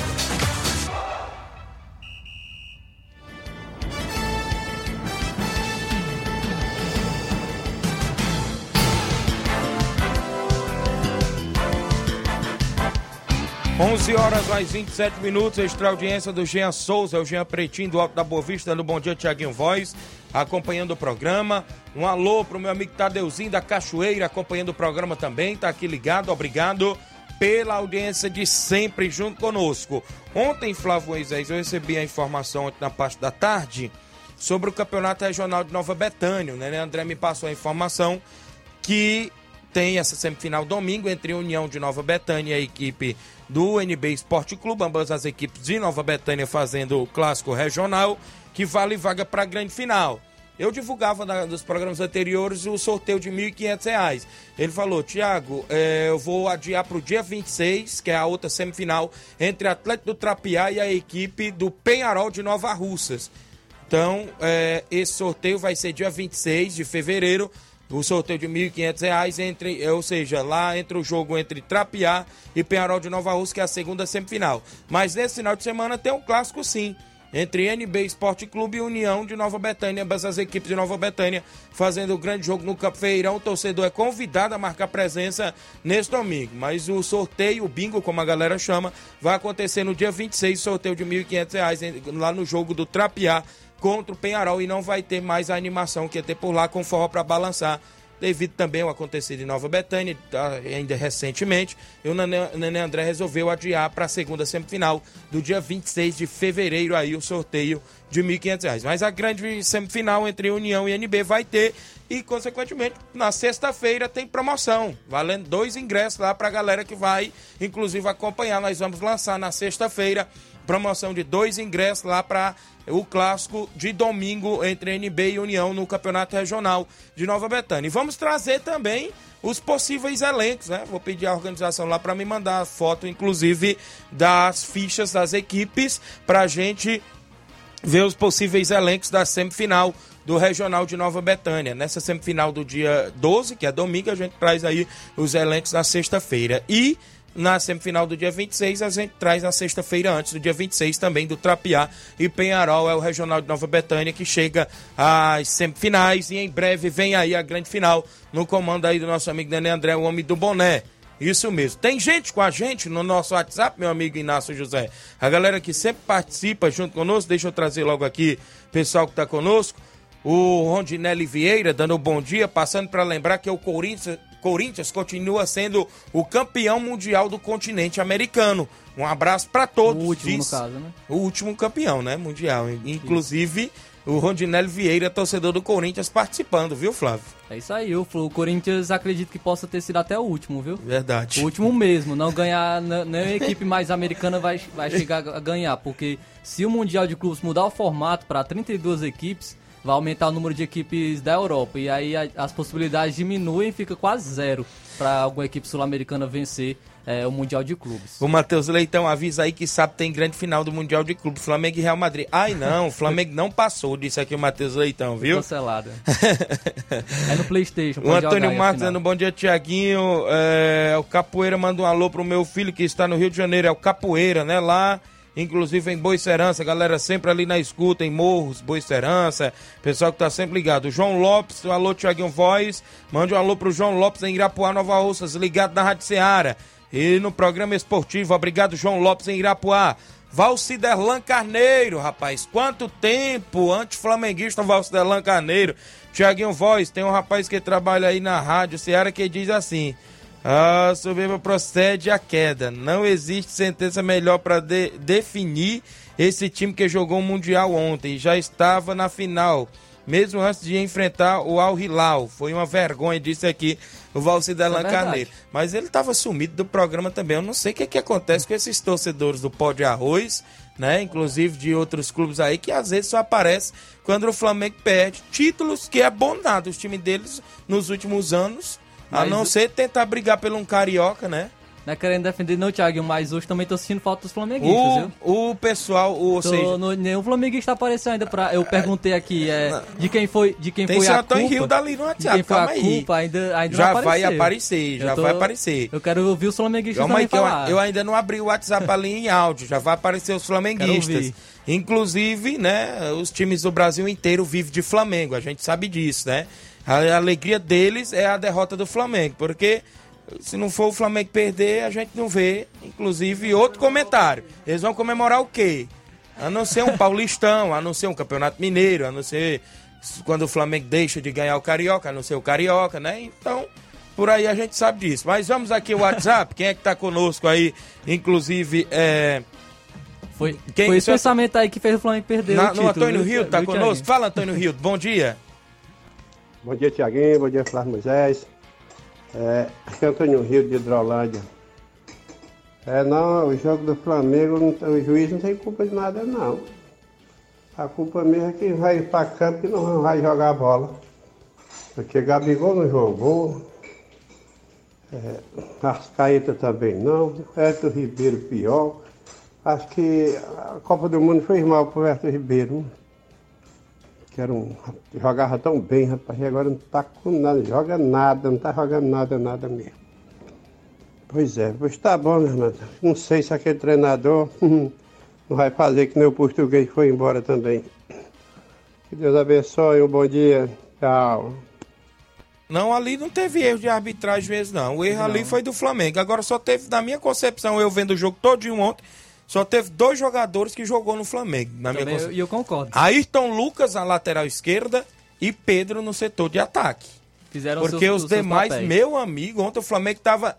11 horas mais 27 minutos, extra audiência do Jean Souza, o Jean Pretinho do Alto da Boa Vista, dando bom dia, Tiaguinho Voz, acompanhando o programa. Um alô pro meu amigo Tadeuzinho da Cachoeira, acompanhando o programa também, tá aqui ligado, obrigado pela audiência de sempre junto conosco. Ontem, Flávio Moisés, eu recebi a informação na parte da tarde sobre o Campeonato Regional de Nova Betânia, né? André me passou a informação que tem essa semifinal domingo entre União de Nova Betânia e a equipe do NB Esporte Clube, ambas as equipes de Nova Betânia fazendo o clássico regional, que vale vaga para a grande final. Eu divulgava na, nos programas anteriores o sorteio de R$ 1.500. Ele falou, Tiago, é, eu vou adiar para o dia 26, que é a outra semifinal, entre Atlético do Trapiá e a equipe do Penharol de Nova Russas. Então, é, esse sorteio vai ser dia 26 de fevereiro, o sorteio de R$ 1.500, entre, ou seja, lá entre o jogo entre Trapiá e Penharol de Nova Rússia, que é a segunda semifinal. Mas nesse final de semana tem um clássico sim, entre NB Esporte Clube e União de Nova Betânia, ambas as equipes de Nova Betânia fazendo o grande jogo no Campo Feirão. O torcedor é convidado a marcar presença nesse domingo, mas o sorteio, o bingo, como a galera chama, vai acontecer no dia 26, sorteio de R$ 1.500 lá no jogo do Trapiá contra o Penharol e não vai ter mais a animação que ia ter por lá com forró para balançar. Devido também ao acontecido em Nova Betânia, tá, ainda recentemente, e o Nenê André resolveu adiar para a segunda semifinal do dia 26 de fevereiro aí o sorteio de R$ 1.500. Mas a grande semifinal entre União e NB vai ter e, consequentemente, na sexta-feira tem promoção, valendo dois ingressos lá para a galera que vai, inclusive, acompanhar. Nós vamos lançar na sexta-feira promoção de dois ingressos lá para o clássico de domingo entre NB e União no Campeonato Regional de Nova Betânia. E vamos trazer também os possíveis elencos, né? Vou pedir a organização lá para me mandar foto, inclusive, das fichas das equipes, para a gente ver os possíveis elencos da semifinal do Regional de Nova Betânia. Nessa semifinal do dia 12, que é domingo, a gente traz aí os elencos na sexta-feira. E na semifinal do dia 26, a gente traz na sexta-feira antes do dia 26 também do Trapiá e Penharol é o Regional de Nova Betânia que chega às semifinais e em breve vem aí a grande final no comando aí do nosso amigo Daniel André, o homem do boné. Isso mesmo. Tem gente com a gente no nosso WhatsApp, meu amigo Inácio José. A galera que sempre participa junto conosco, deixa eu trazer logo aqui o pessoal que está conosco. O Rondinelli Vieira dando um bom dia, passando para lembrar que o Corinthians, Corinthians continua sendo o campeão mundial do continente americano. Um abraço para todos. O último, diz, no caso, né? O último campeão, né? Mundial. Inclusive, o Rondinelli Vieira, torcedor do Corinthians, participando, viu, Flávio? É isso aí, o Corinthians acredito que possa ter sido até o último, viu? Verdade. O último mesmo, não ganhar, nem a equipe mais americana vai, vai chegar a ganhar, porque se o Mundial de Clubes mudar o formato para 32 equipes, vai aumentar o número de equipes da Europa. E aí a, as possibilidades diminuem e fica quase zero para alguma equipe sul-americana vencer é, o Mundial de Clubes. O Matheus Leitão avisa aí que sabe tem grande final do Mundial de Clubes, Flamengo e Real Madrid. Ai não, o Flamengo não passou, disse aqui o Matheus Leitão, viu? Cancelada. é no Playstation. O Antônio Marcos dando bom dia, Tiaguinho. É, o Capoeira manda um alô pro meu filho que está no Rio de Janeiro, é o Capoeira, né? Lá inclusive em Boicerança, galera sempre ali na escuta, em Morros, Boicerança, pessoal que tá sempre ligado. João Lopes, alô Tiaguinho Voz, mande um alô pro João Lopes em Irapuá, Nova Russas, ligado na Rádio Ceará. E no programa esportivo, obrigado João Lopes em Irapuá. Valciderlan Carneiro, rapaz, quanto tempo, anti-flamenguista Valciderlan Carneiro. Tiaguinho Voz, tem um rapaz que trabalha aí na Rádio Ceará que diz assim... A soberba procede a queda. Não existe sentença melhor para de, definir esse time que jogou o Mundial ontem. Já estava na final. mesmo antes de enfrentar o Al Hilal. Foi uma vergonha, disse aqui o Valci Delan Isso é. Carneiro. Mas ele estava sumido do programa também. Eu não sei o que, que acontece com esses torcedores do Pó de Arroz, né? Inclusive de outros clubes aí, que às vezes só aparece quando o Flamengo perde títulos que é bom nada. Os times deles nos últimos anos, a não o- ser tentar brigar pelo um carioca, né? Não é querendo defender não, Thiago, mas hoje também tô sentindo falta dos flamenguistas, viu? O, o pessoal, ou Tô, seja, no, nenhum flamenguista apareceu ainda pra. Eu perguntei aqui é, de quem foi, de quem tem foi a culpa. Rio dali no WhatsApp, quem foi a calma aí. culpa, ainda, ainda Já não vai apareceu. aparecer, já tô- vai aparecer. Eu quero ouvir os flamenguistas Calma aí, que eu, falar. eu ainda não abri o WhatsApp ali em áudio, já vai aparecer os flamenguistas. Inclusive, né, os times do Brasil inteiro vivem de Flamengo, a gente sabe disso, né? A alegria deles é a derrota do Flamengo, porque se não for o Flamengo perder, a gente não vê. Inclusive, outro comentário. Eles vão comemorar o quê? A não ser um paulistão, a não ser um campeonato mineiro, a não ser quando o Flamengo deixa de ganhar o Carioca, a não ser o Carioca, né? Então, por aí a gente sabe disso. Mas vamos aqui o WhatsApp, quem é que tá conosco aí? Inclusive, é, Foi, Quem- foi esse pensamento aí que fez o Flamengo perder na- o no título. Antônio viu, Rio, tá conosco? Fala, Antônio Rio, bom dia. Bom dia, Tiaguinho. Bom dia, Flávio Moisés. É, Antônio Rio de Hidrolândia. É, não, o jogo do Flamengo, o juiz não tem culpa de nada, não. A culpa mesmo é quem vai para campo e não vai jogar a bola. Porque Gabigol não jogou, é, Arrascaeta também não, Everton Ribeiro pior. Acho que a Copa do Mundo fez mal pro Everton Ribeiro. Que era um, jogava tão bem, rapaz, e agora não tá com nada, joga nada, não tá jogando nada, nada mesmo. Pois é, pois tá bom, meu irmão. Não sei se aquele treinador não vai fazer que nem o português foi embora também. Que Deus abençoe, um bom dia. Tchau. Não, ali não teve erro de arbitragem mesmo, não. O erro ali foi do Flamengo. Agora só teve, na minha concepção, eu vendo o jogo todinho ontem, só teve dois jogadores que jogou no Flamengo, na minha Também eu- concepção. E eu, concordo. Ayrton Lucas na lateral esquerda e Pedro no setor de ataque. Fizeram Porque seus- os demais, meu amigo, ontem o Flamengo estava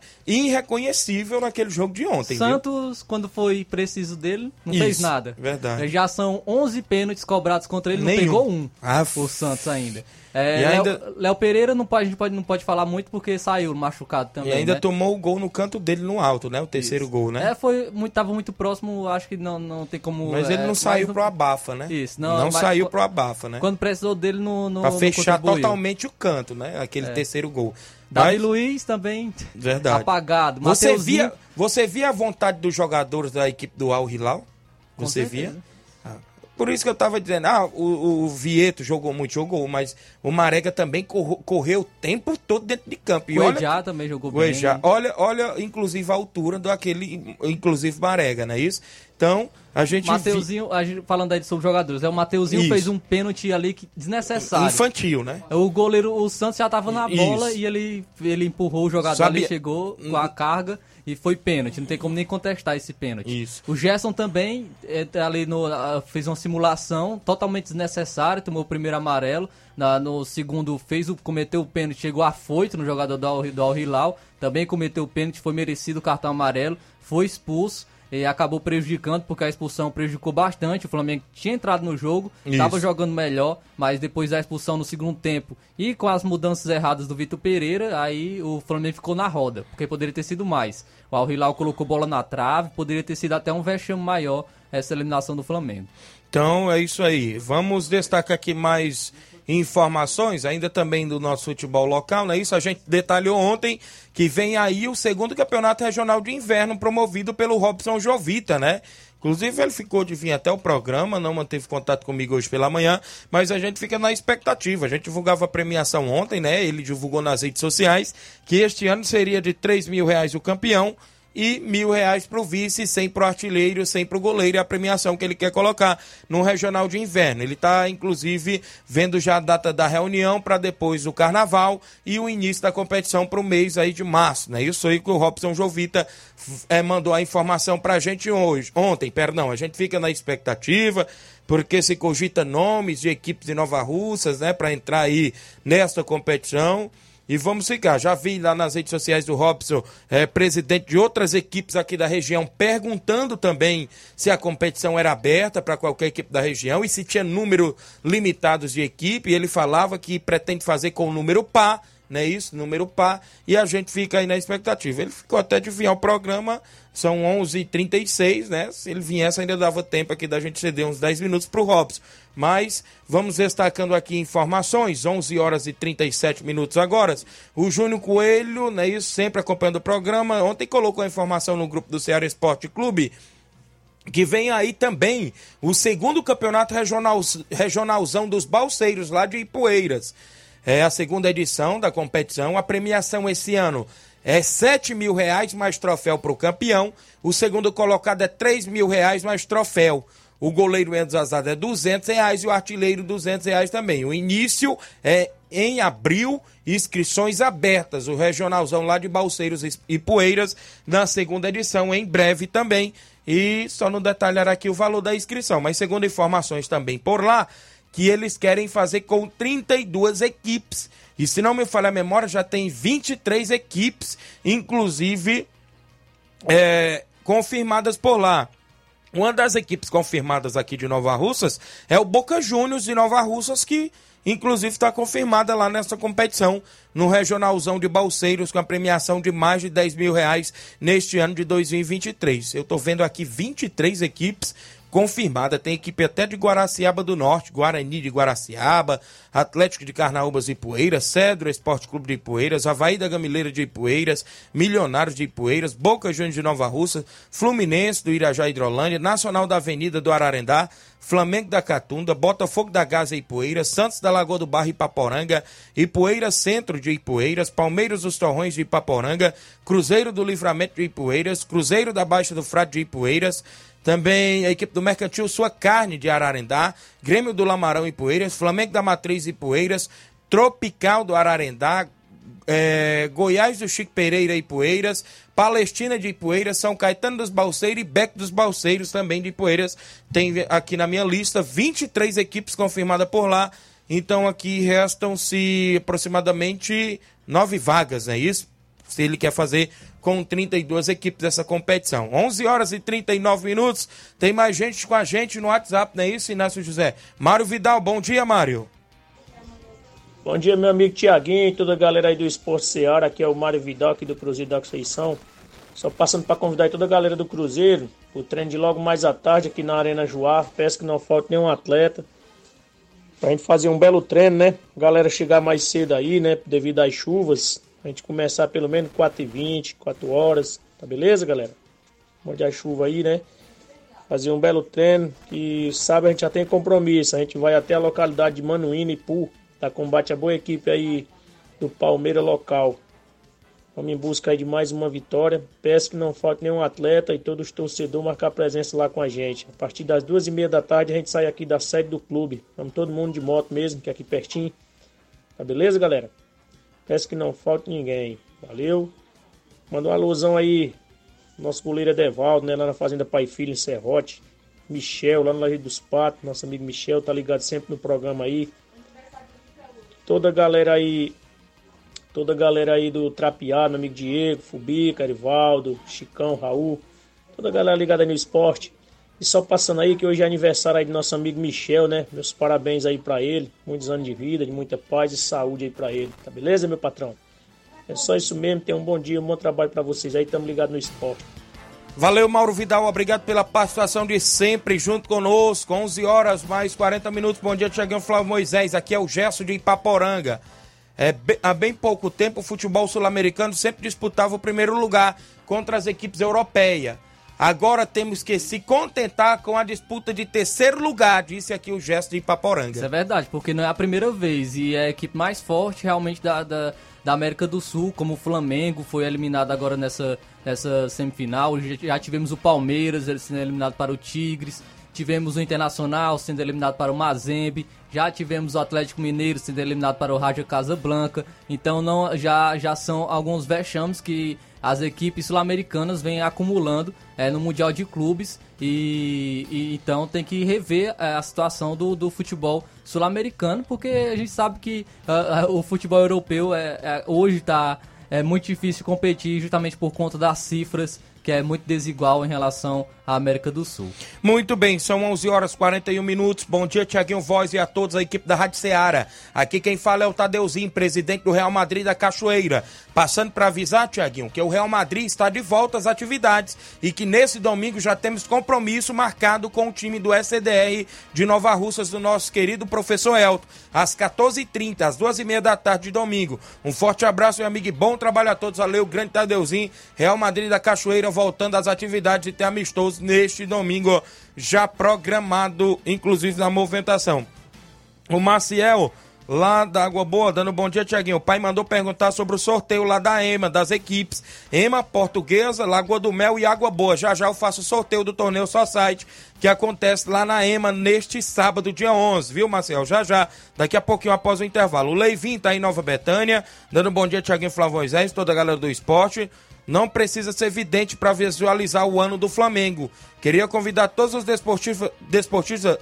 irreconhecível naquele jogo de ontem, viu? Santos, quando foi preciso dele, não fez Isso, nada. verdade. Já são 11 pênaltis cobrados contra ele, não Nenhum. pegou um. Ah, o Santos ainda. É, E Léo- ainda- Léo Pereira não pode, a gente pode, não pode falar muito porque saiu machucado também. E ainda né? tomou o gol no canto dele no alto, né? O terceiro gol, né? É, foi muito, tava muito próximo, acho que não, não tem como. Mas ele é, não saiu pro abafa, né? Isso, não. não, saiu pro abafa, né? Quando precisou dele no. no Pra fechar contribuiu. totalmente o canto, né? Aquele É. terceiro gol. Davi Mas- Luiz também. Verdade. Apagado. Você Mateuzinho- via, você via a vontade dos jogadores da equipe do Al Hilal? Você via? Por isso que eu tava dizendo, ah, o, o Vieto jogou muito, jogou, mas o Marega também correu o tempo todo dentro de campo. E O olha, Ejá também jogou o bem. Ejá, olha, olha, inclusive a altura do aquele, inclusive Marega, não é isso? Então, a gente vi- Mateuzinho, a gente- falando aí sobre jogadores, é o Mateuzinho Isso. fez um pênalti ali que, desnecessário. infantil, né? O goleiro, o Santos já tava na Isso. bola e ele, ele empurrou o jogador Sabia- ali, chegou com a carga e foi pênalti. Não tem como nem contestar esse pênalti. Isso. O Gerson também é, ali no, fez uma simulação totalmente desnecessária, tomou o primeiro amarelo. Na- no segundo fez o, cometeu o pênalti, chegou afoito no jogador do Al, do Al Hilal. Também cometeu o pênalti, foi merecido o cartão amarelo, foi expulso. E acabou prejudicando, porque a expulsão prejudicou bastante. O Flamengo tinha entrado no jogo, estava jogando melhor, mas depois da expulsão no segundo tempo e com as mudanças erradas do Vitor Pereira, aí o Flamengo ficou na roda, porque poderia ter sido mais. O Al Hilal colocou bola na trave, poderia ter sido até um vexame maior essa eliminação do Flamengo. Então é isso aí. Vamos destacar aqui mais informações, ainda também do nosso futebol local, não é isso? A gente detalhou ontem que vem aí o segundo campeonato regional de inverno promovido pelo Robson Jovita, né? Inclusive ele ficou de vir até o programa, não manteve contato comigo hoje pela manhã, mas a gente fica na expectativa. A gente divulgava a premiação ontem, né? Ele divulgou nas redes sociais que este ano seria de 3 mil reais o campeão e mil reais para o vice, sem para o artilheiro, sem para o goleiro, é a premiação que ele quer colocar no regional de inverno. Ele está, inclusive, vendo já a data da reunião para depois do carnaval e o início da competição para o mês aí de março. Né? Isso aí que o Robson Jovita eh, mandou a informação para a gente hoje, ontem, perdão. A gente fica na expectativa, porque se cogita nomes de equipes de Nova Russas, né, para entrar aí nesta competição. E vamos ficar. Já vi lá nas redes sociais do Robson, é, presidente de outras equipes aqui da região, perguntando também se a competição era aberta para qualquer equipe da região e se tinha número limitados de equipe. E ele falava que pretende fazer com o número par, não é isso? Número par. E a gente fica aí na expectativa. Ele ficou até de vir ao programa são 11h36, né? Se ele viesse, ainda dava tempo aqui da gente ceder uns 10 minutos para o Robson. Mas vamos destacando aqui informações, 11 horas e 37 minutos agora. O Júnior Coelho, né, isso, sempre acompanhando o programa. Ontem colocou a informação no grupo do Ceará Esporte Clube que vem aí também o segundo campeonato regional, regionalzão dos balseiros lá de Ipueiras. É a segunda edição da competição. A premiação esse ano é 7 mil reais mais troféu para o campeão. O segundo colocado é 3 mil reais mais troféu. O goleiro Enzo Azada é 200 reais e o artilheiro 200 reais também. O início é em abril, inscrições abertas. O regionalzão lá de Balseiros e Poeiras na segunda edição, em breve também. E só não detalhar aqui o valor da inscrição, mas segundo informações também por lá, que eles querem fazer com 32 equipes. E se não me falha a memória, já tem 23 equipes, inclusive é, confirmadas por lá. Uma das equipes confirmadas aqui de Nova Russas é o Boca Juniors de Nova Russas, que inclusive está confirmada lá nessa competição, no Regionalzão de Balseiros, com a premiação de mais de 10 mil reais neste ano de 2023. Eu estou vendo aqui 23 equipes confirmada. Tem equipe até de Guaraciaba do Norte, Guarani de Guaraciaba, Atlético de Carnaúbas e Poeiras, Cedro Esporte Clube de Ipueiras, Havaí da Gamileira de Ipueiras, Milionários de Ipueiras, Boca Juniors de Nova Russa, Fluminense do Irajá Hidrolândia, Nacional da Avenida do Ararendá, Flamengo da Catunda, Botafogo da Gaza e Ipueiras, Santos da Lagoa do Barro e Ipaporanga, Ipueiras Centro de Ipueiras, Palmeiras dos Torrões de Ipaporanga, Cruzeiro do Livramento de Ipueiras, Cruzeiro da Baixa do Frade de Ipueiras, também a equipe do Mercantil Sua Carne de Ararendá, Grêmio do Lamarão e Poeiras, Flamengo da Matriz e Poeiras, Tropical do Ararendá, é, Goiás do Chico Pereira e Poeiras, Palestina de Ipueiras, São Caetano dos Balseiros e Beck dos Balseiros também de Ipueiras. Tem aqui na minha lista 23 equipes confirmadas por lá. Então aqui restam-se aproximadamente nove vagas, não é isso? Se ele quer fazer com 32 equipes dessa competição. 11 horas e 39 minutos. Tem mais gente com a gente no WhatsApp, não é isso, Inácio José? Mário Vidal, bom dia, Mário. Bom dia, meu amigo Tiaguinho e toda a galera aí do Esporte Seara. Aqui é o Mário Vidal, aqui do Cruzeiro da Conceição. Só passando para convidar toda a galera do Cruzeiro, o treino de logo mais à tarde aqui na Arena Joá. Peço que não falte nenhum atleta. Pra gente fazer um belo treino, né? Galera chegar mais cedo aí, né? Devido às chuvas. A gente começar pelo menos 4h20, 4 horas. Tá beleza, galera? Mande a chuva aí, né? Fazer um belo treino. Que sabe, a gente já tem compromisso. A gente vai até a localidade de Manuína e Pu. Tá combate a boa equipe aí do Palmeiras local. Vamos em busca aí de mais uma vitória. Peço que não falte nenhum atleta e todos os torcedores marcar presença lá com a gente. A partir das duas e meia da tarde a gente sai aqui da sede do clube. Vamos todo mundo de moto mesmo, que é aqui pertinho. Tá beleza, galera? Peço que não falte ninguém. Valeu. Manda uma alusão aí. Nosso goleiro Edevaldo, né? Lá na Fazenda Pai Filho, em Serrote. Michel, lá no Laje dos Patos. Nosso amigo Michel, tá ligado sempre no programa aí. Toda a galera aí. Toda a galera aí do Trapear, meu amigo Diego, Fubica, Arivaldo, Chicão, Raul. Toda a galera ligada no esporte. E só passando aí que hoje é aniversário aí do nosso amigo Michel, né? Meus parabéns aí para ele. Muitos anos de vida, de muita paz e saúde aí para ele. Tá beleza, meu patrão? É só isso mesmo. Tenha um bom dia, um bom trabalho para vocês aí. Tamo ligado no esporte. Valeu, Mauro Vidal. Obrigado pela participação de sempre junto conosco. 11 horas mais 40 minutos. Bom dia, Tiaguinho Flávio Moisés. Aqui é o Gesso de Ipaporanga. É, há bem pouco tempo, o futebol sul-americano sempre disputava o primeiro lugar contra as equipes europeias. Agora temos que se contentar com a disputa de terceiro lugar, disse aqui o gesto de Ipaporanga. Isso é verdade, porque não é a primeira vez e é a equipe mais forte realmente da, da, da América do Sul, como o Flamengo foi eliminado agora nessa, nessa semifinal. Já tivemos o Palmeiras ele sendo eliminado para o Tigres, tivemos o Internacional sendo eliminado para o Mazembe, já tivemos o Atlético Mineiro sendo eliminado para o Raja Casablanca. Então não, já, já são alguns vexames que as equipes sul-americanas vêm acumulando é, no Mundial de Clubes e, e então tem que rever é, a situação do, do futebol sul-americano, porque a gente sabe que uh, o futebol europeu é, é hoje está é muito difícil competir justamente por conta das cifras que é muito desigual em relação América do Sul. Muito bem, são 11 horas 41 minutos. Bom dia, Tiaguinho Voz e a todos a equipe da Rádio Ceará. Aqui quem fala é o Tadeuzinho, presidente do Real Madrid da Cachoeira. Passando para avisar, Tiaguinho, que o Real Madrid está de volta às atividades e que nesse domingo já temos compromisso marcado com o time do SDR de Nova Russas do nosso querido professor Elton, às 14h30, às 2h30 da tarde de domingo. Um forte abraço, meu amigo, e bom trabalho a todos. Valeu, grande Tadeuzinho, Real Madrid da Cachoeira voltando às atividades de ter amistoso neste domingo, já programado, inclusive na movimentação. O Maciel, lá da Água Boa, dando bom dia, Tiaguinho. O pai mandou perguntar sobre o sorteio lá da EMA, das equipes. EMA, Portuguesa, Lagoa do Mel e Água Boa. Já já eu faço o sorteio do torneio Só Site, que acontece lá na EMA neste sábado, dia 11, viu, Marcel? Já já, daqui a pouquinho após o intervalo. O Leivin tá em Nova Betânia, dando bom dia, Tiaguinho Flávio Moisés, toda a galera do esporte. Não precisa ser evidente para visualizar o ano do Flamengo. Queria convidar todos os desportistas, desportistas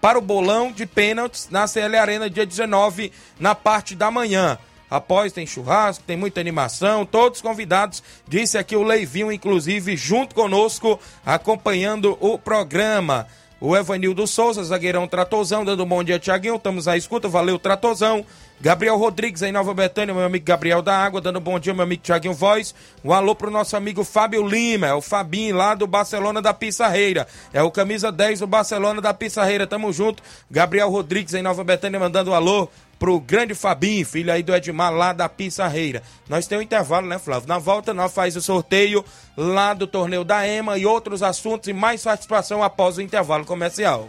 para o bolão de pênaltis na CL Arena, dia 19, na parte da manhã. Após tem churrasco, tem muita animação, todos convidados, disse aqui o Leivinho, inclusive, junto conosco, acompanhando o programa. O Evanildo Souza, zagueirão Tratozão, dando um bom dia, Tiaguinho. Estamos à escuta, valeu, Tratozão. Gabriel Rodrigues em Nova Betânia, meu amigo Gabriel da Água, dando um bom dia, meu amigo Tiaguinho Voz. Um alô pro nosso amigo Fábio Lima, é o Fabinho lá do Barcelona da Pissarreira. É o camisa 10 do Barcelona da Pissarreira, tamo junto. Gabriel Rodrigues em Nova Betânia mandando um alô pro grande Fabinho, filho aí do Edmar lá da Pissarreira. Nós temos um intervalo, né, Flávio? Na volta nós faz o sorteio lá do torneio da EMA e outros assuntos e mais satisfação após o intervalo comercial.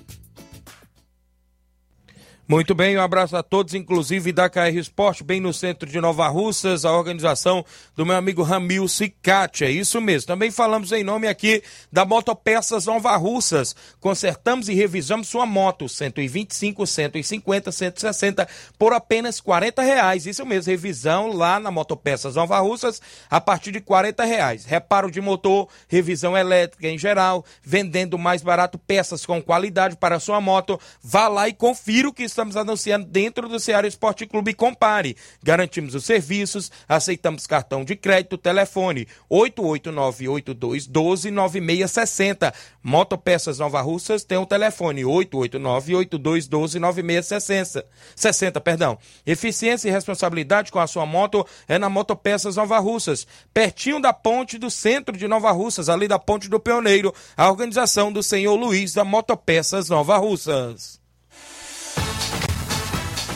Muito bem, um abraço a todos, inclusive da KR Esporte, bem no centro de Nova Russas, a organização do meu amigo Ramil Cicate, é isso mesmo. Também falamos em nome aqui da Motopeças Nova Russas. Consertamos e revisamos sua moto, 125, 150, 160, por apenas 40 reais. Isso mesmo, revisão lá na Motopeças Nova Russas, a partir de 40 reais. Reparo de motor, revisão elétrica em geral, vendendo mais barato peças com qualidade para sua moto. Vá lá e confira o que está estamos anunciando dentro do Ceará Esporte Clube. Compare. Garantimos os serviços, aceitamos cartão de crédito, telefone 88982129660. Motopeças Nova Russas tem o telefone 88982129660. 60, perdão. Eficiência e responsabilidade com a sua moto é na Motopeças Nova Russas, pertinho da ponte do centro de Nova Russas, ali da ponte do Pioneiro, a organização do senhor Luiz da Motopeças Nova Russas.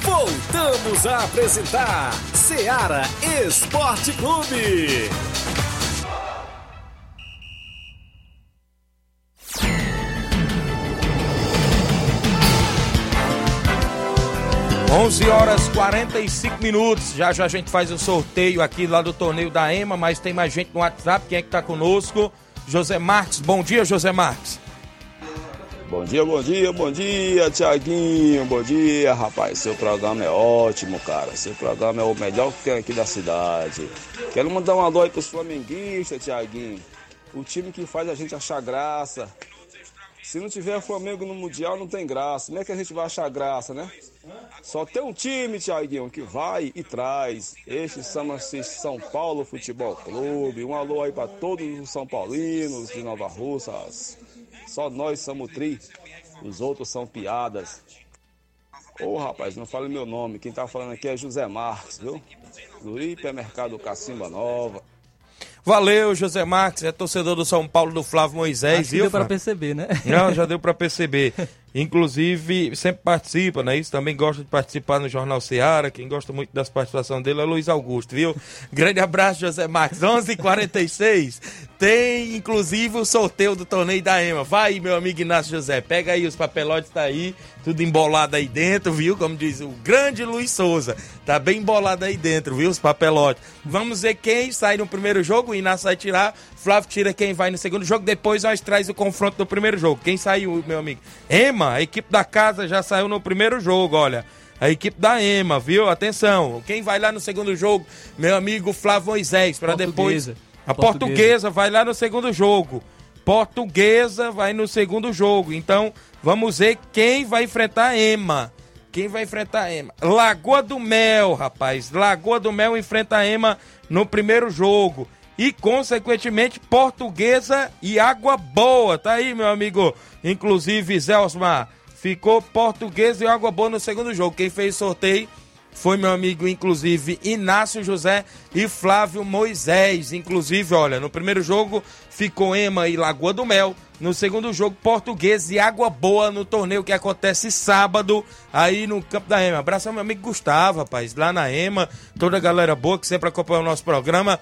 Voltamos a apresentar Seara Esporte Clube. 11 horas 45 minutos. Já já a gente faz o sorteio aqui lá do torneio da EMA, mas tem mais gente no WhatsApp. Quem é que tá conosco? José Marques. Bom dia, José Marques. Bom dia, bom dia, bom dia, Tiaguinho. Bom dia, rapaz. Seu programa é ótimo, cara. Seu programa é o melhor que tem aqui da cidade. Quero mandar uma alô aí pros flamenguistas, Tiaguinho. O time que faz a gente achar graça. Se não tiver Flamengo no Mundial, não tem graça. Como é que a gente vai achar graça, né? Só tem um time, Tiaguinho, que vai e traz. Este chama-se São Paulo Futebol Clube. Um alô aí para todos os São Paulinos de Nova Russas. Só nós somos tri, os outros são piadas. Ô rapaz, não fale meu nome. Quem tá falando aqui é José Marques, viu? Do Hipermercado Cacimba Nova. Valeu, José Marques, é torcedor do São Paulo do Flávio Moisés, Acho que deu Flávio? perceber, né? Não, já deu pra perceber. Inclusive, sempre participa, né? Isso também gosta de participar no Jornal Seara. Quem gosta muito das participações dele é Luiz Augusto, viu? Grande abraço, José Marques. 11:46 Tem, inclusive, o sorteio do torneio da EMA. Vai, meu amigo Inácio José, pega aí os papelotes, tá aí, tudo embolado aí dentro, viu? Como diz o grande Luiz Souza. Tá bem embolado aí dentro, viu? Os papelotes. Vamos ver quem sai no primeiro jogo. O Inácio vai tirar, Flávio tira quem vai no segundo jogo. Depois nós traz o confronto do primeiro jogo. Quem saiu, meu amigo? EMA, a equipe da casa já saiu no primeiro jogo, olha. A equipe da EMA, viu? Atenção. Quem vai lá no segundo jogo? Meu amigo Flávio Moisés, para depois. Portuguesa. A portuguesa vai lá no segundo jogo. Portuguesa vai no segundo jogo. Então, vamos ver quem vai enfrentar a Ema. Quem vai enfrentar a Ema? Lagoa do Mel, rapaz. Lagoa do Mel enfrenta a Ema no primeiro jogo. E, consequentemente, Portuguesa e Água Boa. Tá aí, meu amigo. Inclusive, Zé Osmar. Ficou Portuguesa e Água Boa no segundo jogo. Quem fez sorteio foi meu amigo, inclusive, Inácio José e Flávio Moisés. Inclusive, olha, no primeiro jogo ficou Ema e Lagoa do Mel. No segundo jogo, Português e Água Boa no torneio que acontece sábado aí no Campo da Ema. Abraço ao meu amigo Gustavo, rapaz, lá na Ema. Toda a galera boa que sempre acompanha o nosso programa.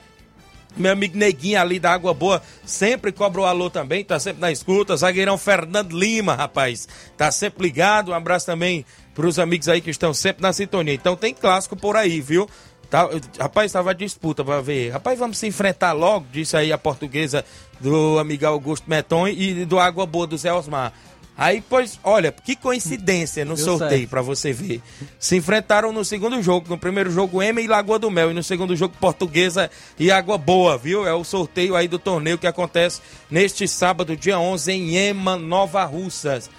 Meu amigo Neguinho ali da Água Boa sempre cobra o alô também, tá sempre na escuta. Zagueirão Fernando Lima, rapaz, tá sempre ligado. Um abraço também pros amigos aí que estão sempre na sintonia. Então tem clássico por aí, viu? Tá, rapaz, tava disputa pra ver. Rapaz, vamos se enfrentar logo, disse aí a portuguesa do amigo Augusto Meton e do Água Boa do Zé Osmar. Aí, pois, olha, que coincidência no Deu sorteio pra você ver. Se enfrentaram no segundo jogo. No primeiro jogo, Ema e Lagoa do Mel. E no segundo jogo, Portuguesa e Água Boa, viu? É o sorteio aí do torneio que acontece neste sábado, dia 11, em Ema, Nova Russas.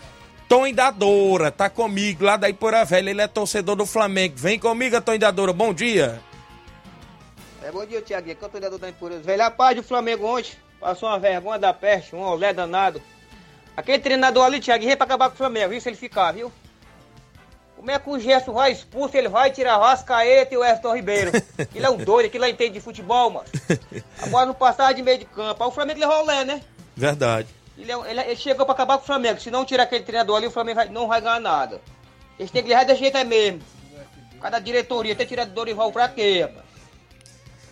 Tom Indadora tá comigo lá da Ipura Velha. Ele é torcedor do Flamengo. Vem comigo, Tom Indadora. Bom dia. É, bom dia, Tiaguinho. Canto da da Impureza. Velho, rapaz do Flamengo ontem passou uma vergonha da peste, um olé danado. Aquele treinador ali, Tiaguinho, veio pra acabar com o Flamengo, viu? Se ele ficar, viu? Como é que o Gerson vai expulso, ele vai tirar Rascaeta e o Everton Ribeiro. Ele é um doido, aquilo lá entende de futebol, mano. Agora não passava de meio de campo. Aí o Flamengo levou o olé, né? Verdade. Ele, é ele- ele chegou pra acabar com o Flamengo. Se não tirar aquele treinador ali, o Flamengo vai- não vai ganhar nada. Eles têm que levar desse jeito aí mesmo. Cada diretoria tem tirado Dorival pra quê, rapaz?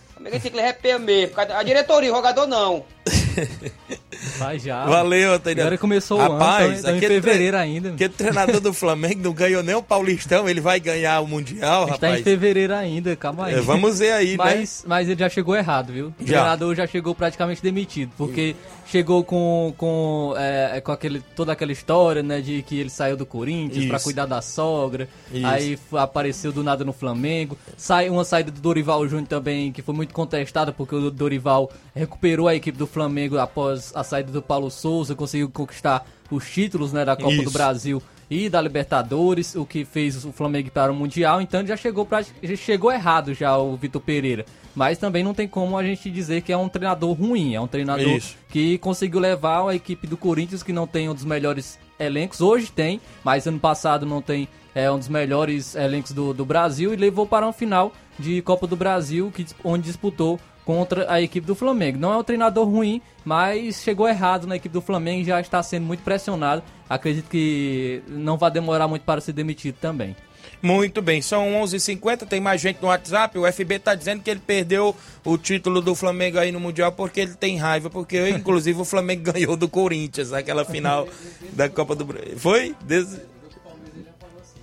O Flamengo tem que pé mesmo. A diretoria, o jogador não. Vai já. Valeu, Antônio. Agora começou o ano, Rapaz, tamo em fevereiro ainda. Aquele treinador do Flamengo não ganhou nem o Paulistão, ele vai ganhar o Mundial, rapaz. em fevereiro ainda, calma aí. É, vamos ver aí, né? mas, Mas ele já chegou errado, viu? O Já. treinador já chegou praticamente demitido, porque chegou com, com, é, com aquele, toda aquela história, né, de que ele saiu do Corinthians pra Isso. cuidar da sogra, Isso. aí apareceu do nada no Flamengo, sai uma saída do Dorival Júnior também, que foi muito contestada, porque o Dorival recuperou a equipe do Flamengo após a saída do Paulo Souza, conseguiu conquistar os títulos, né, da Copa do Isso. Brasil e da Libertadores, o que fez o Flamengo para o Mundial, então já chegou pra, já chegou errado já o Vitor Pereira. Mas também não tem como a gente dizer que é um treinador ruim, é um treinador Isso. que conseguiu levar a equipe do Corinthians, que não tem um dos melhores elencos, hoje tem, mas ano passado não tem é, um dos melhores elencos do, do Brasil, e levou para uma final de Copa do Brasil, que, onde disputou contra a equipe do Flamengo. Não é um treinador ruim, mas chegou errado na equipe do Flamengo e já está sendo muito pressionado. Acredito que não vai demorar muito para ser demitido também. Muito bem, são 11 h 50 tem mais gente no WhatsApp. O FB tá dizendo que ele perdeu o título do Flamengo aí no Mundial porque ele tem raiva, porque inclusive o Flamengo ganhou do Corinthians, aquela final da Copa do Brasil. Foi? Desde,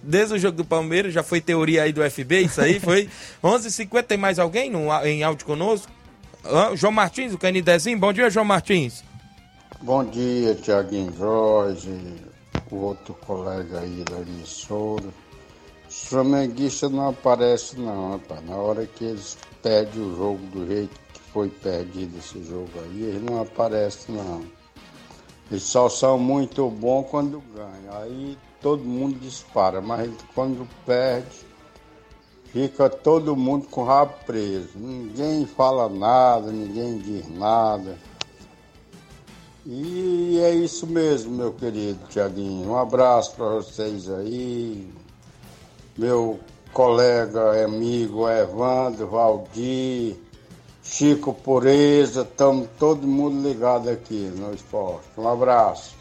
desde o jogo do Palmeiras, já foi teoria aí do FB, isso aí foi. 11 h 50 tem mais alguém no, em áudio conosco? Ah, João Martins, o Canidezinho. Bom dia, João Martins. Bom dia, Tiaguinho Jorge, o outro colega aí da emissora. Os flamenguistas não aparecem não, rapaz. Na hora que eles perdem o jogo do jeito que foi perdido esse jogo aí, eles não aparecem não. Eles só são muito bons quando ganham. Aí todo mundo dispara, mas quando perde, fica todo mundo com o rabo preso. Ninguém fala nada, ninguém diz nada. E é isso mesmo, meu querido Tiaguinho. Um abraço para vocês aí. meu colega, amigo Evandro, Valdir, Chico Pureza, estamos todo mundo ligado aqui no esporte. Um abraço.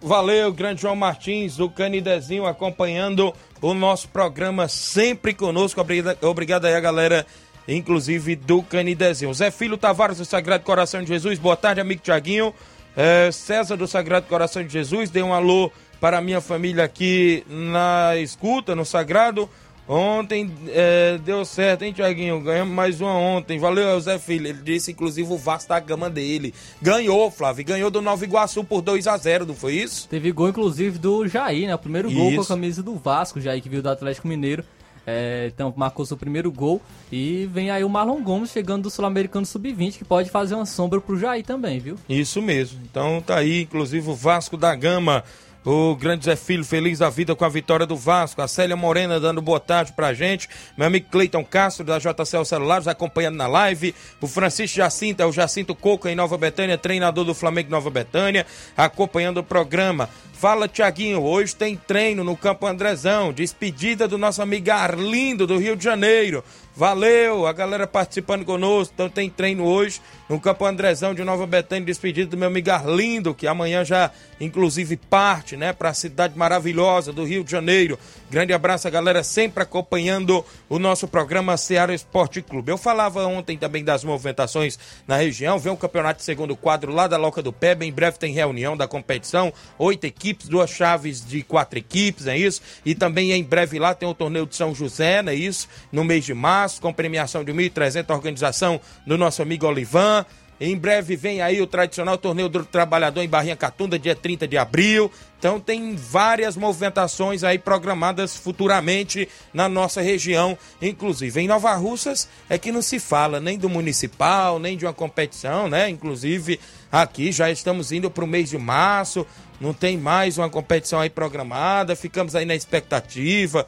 Valeu, grande João Martins, do Canidezinho, acompanhando o nosso programa sempre conosco. Obrigado, aí a galera, inclusive do Canidezinho. Zé Filho Tavares, do Sagrado Coração de Jesus, boa tarde, amigo Tiaguinho. É, César, do Sagrado Coração de Jesus, dê um alô para a minha família aqui na escuta, no Sagrado. Ontem é, deu certo, hein, Tiaguinho? Ganhamos mais uma ontem. Valeu, Zé Filho. Ele disse, inclusive, o Vasco da gama dele. Ganhou, Flávio. Ganhou do Nova Iguaçu por 2 a 0 não foi isso? Teve gol, inclusive, do Jair, né? O primeiro gol com a Isso. camisa do Vasco, Jair, que viu do Atlético Mineiro. É, então, marcou seu primeiro gol. E vem aí o Marlon Gomes chegando do Sul-Americano Sub-20, que pode fazer uma sombra pro Jair também, viu? Isso mesmo. Então tá aí, inclusive, o Vasco da Gama. O grande Zé Filho, feliz da vida com a vitória do Vasco. A Célia Morena dando boa tarde pra gente. Meu amigo Cleiton Castro, da JCL Celulares, acompanhando na live. O Francisco Jacinto, é o Jacinto Coco em Nova Betânia, treinador do Flamengo Nova Betânia, acompanhando o programa. Fala, Tiaguinho, hoje tem treino no Campo Andrezão. Despedida do nosso amigo Arlindo, do Rio de Janeiro. Valeu, a galera participando conosco. Então tem treino hoje no Campo Andrezão de Nova Betânia, despedido do meu amigo Arlindo, que amanhã já, inclusive, parte, né, para a cidade maravilhosa do Rio de Janeiro. Grande abraço, galera, sempre acompanhando o nosso programa Ceará Esporte Clube. Eu falava ontem também das movimentações na região. Vem o campeonato de segundo quadro lá da Loca do Peba. Em breve tem reunião da competição. Oito equipes, duas chaves de quatro equipes, é isso? E também em breve lá tem o torneio de São José, não é isso? No mês de março, com premiação de 1.300, organização do nosso amigo Olivan. Em breve vem aí o tradicional torneio do trabalhador em Barrinha Catunda, dia 30 de abril. Então tem várias movimentações aí programadas futuramente na nossa região, inclusive em Nova Russas é que não se fala nem do municipal, nem de uma competição, né? Inclusive aqui já estamos indo para o mês de março, não tem mais uma competição aí programada, ficamos aí na expectativa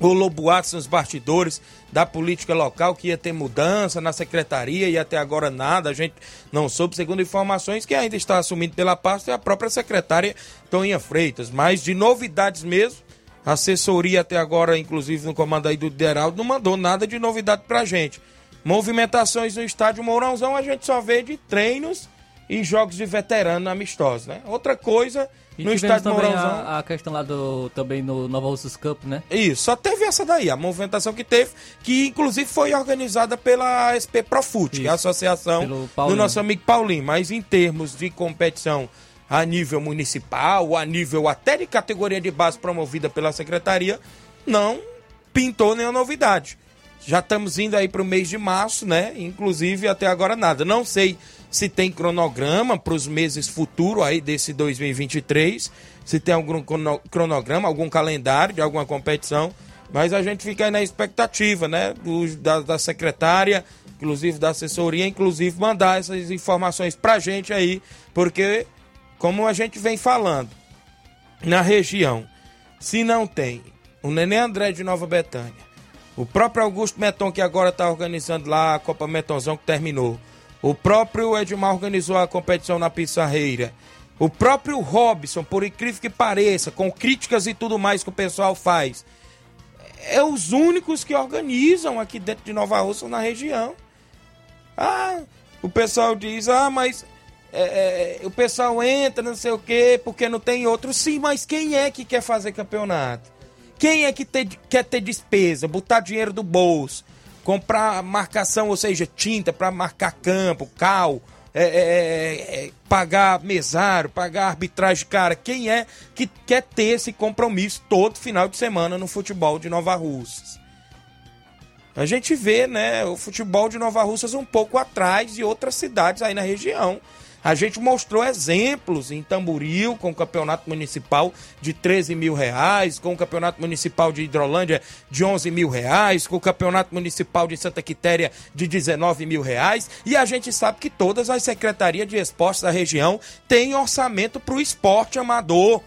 o Loboatos nos bastidores da política local que ia ter mudança na secretaria e até agora nada, a gente não soube, segundo informações que ainda está assumindo pela pasta é a própria secretária Toninha Freitas, mas de novidades mesmo, a assessoria até agora, inclusive no comando aí do Deraldo, não mandou nada de novidade pra gente. Movimentações no estádio Mourãozão a gente só vê de treinos e jogos de veterano amistosos, né? Outra coisa E no estádio também Mourãozão... a, a questão lá do também no Nova Russas Cup, né? Isso, só teve essa daí, a movimentação que teve, que inclusive foi organizada pela SP Profut, que é a associação do nosso amigo Paulinho. Mas em termos de competição a nível municipal, a nível até de categoria de base promovida pela secretaria, não pintou nenhuma novidade. Já estamos indo aí para o mês de março, né? Inclusive até agora nada. Não sei se tem cronograma para os meses futuros aí desse 2023, se tem algum crono- cronograma, algum calendário de alguma competição, mas a gente fica aí na expectativa, né? do- da, da secretária, inclusive da assessoria, inclusive mandar essas informações pra gente aí, porque como a gente vem falando, na região, se não tem o Nenê André de Nova Betânia, o próprio Augusto Meton, que agora está organizando lá a Copa Metonzão, que terminou. O próprio Edmar organizou a competição na Pissarreira. O próprio Robson, por incrível que pareça, com críticas e tudo mais que o pessoal faz, é os únicos que organizam aqui dentro de Nova Rússia na região. Ah, o pessoal diz, ah, mas é, é, o pessoal entra, não sei o quê, porque não tem outro. Sim, mas quem é que quer fazer campeonato? Quem é que te- quer ter despesa, botar dinheiro do bolso, comprar marcação, ou seja, tinta para marcar campo, cal, é, é, é, é, pagar mesário, pagar arbitragem, cara? Quem é que quer ter esse compromisso todo final de semana no futebol de Nova Russas? A gente vê, né, o futebol de Nova Russas um pouco atrás de outras cidades aí na região. A gente mostrou exemplos em Tamboril, com o campeonato municipal de 13 mil reais, com o campeonato municipal de Hidrolândia de 11 mil reais, com o campeonato municipal de Santa Quitéria de 19 mil reais. E a gente sabe que todas as secretarias de esportes da região têm orçamento para o esporte amador.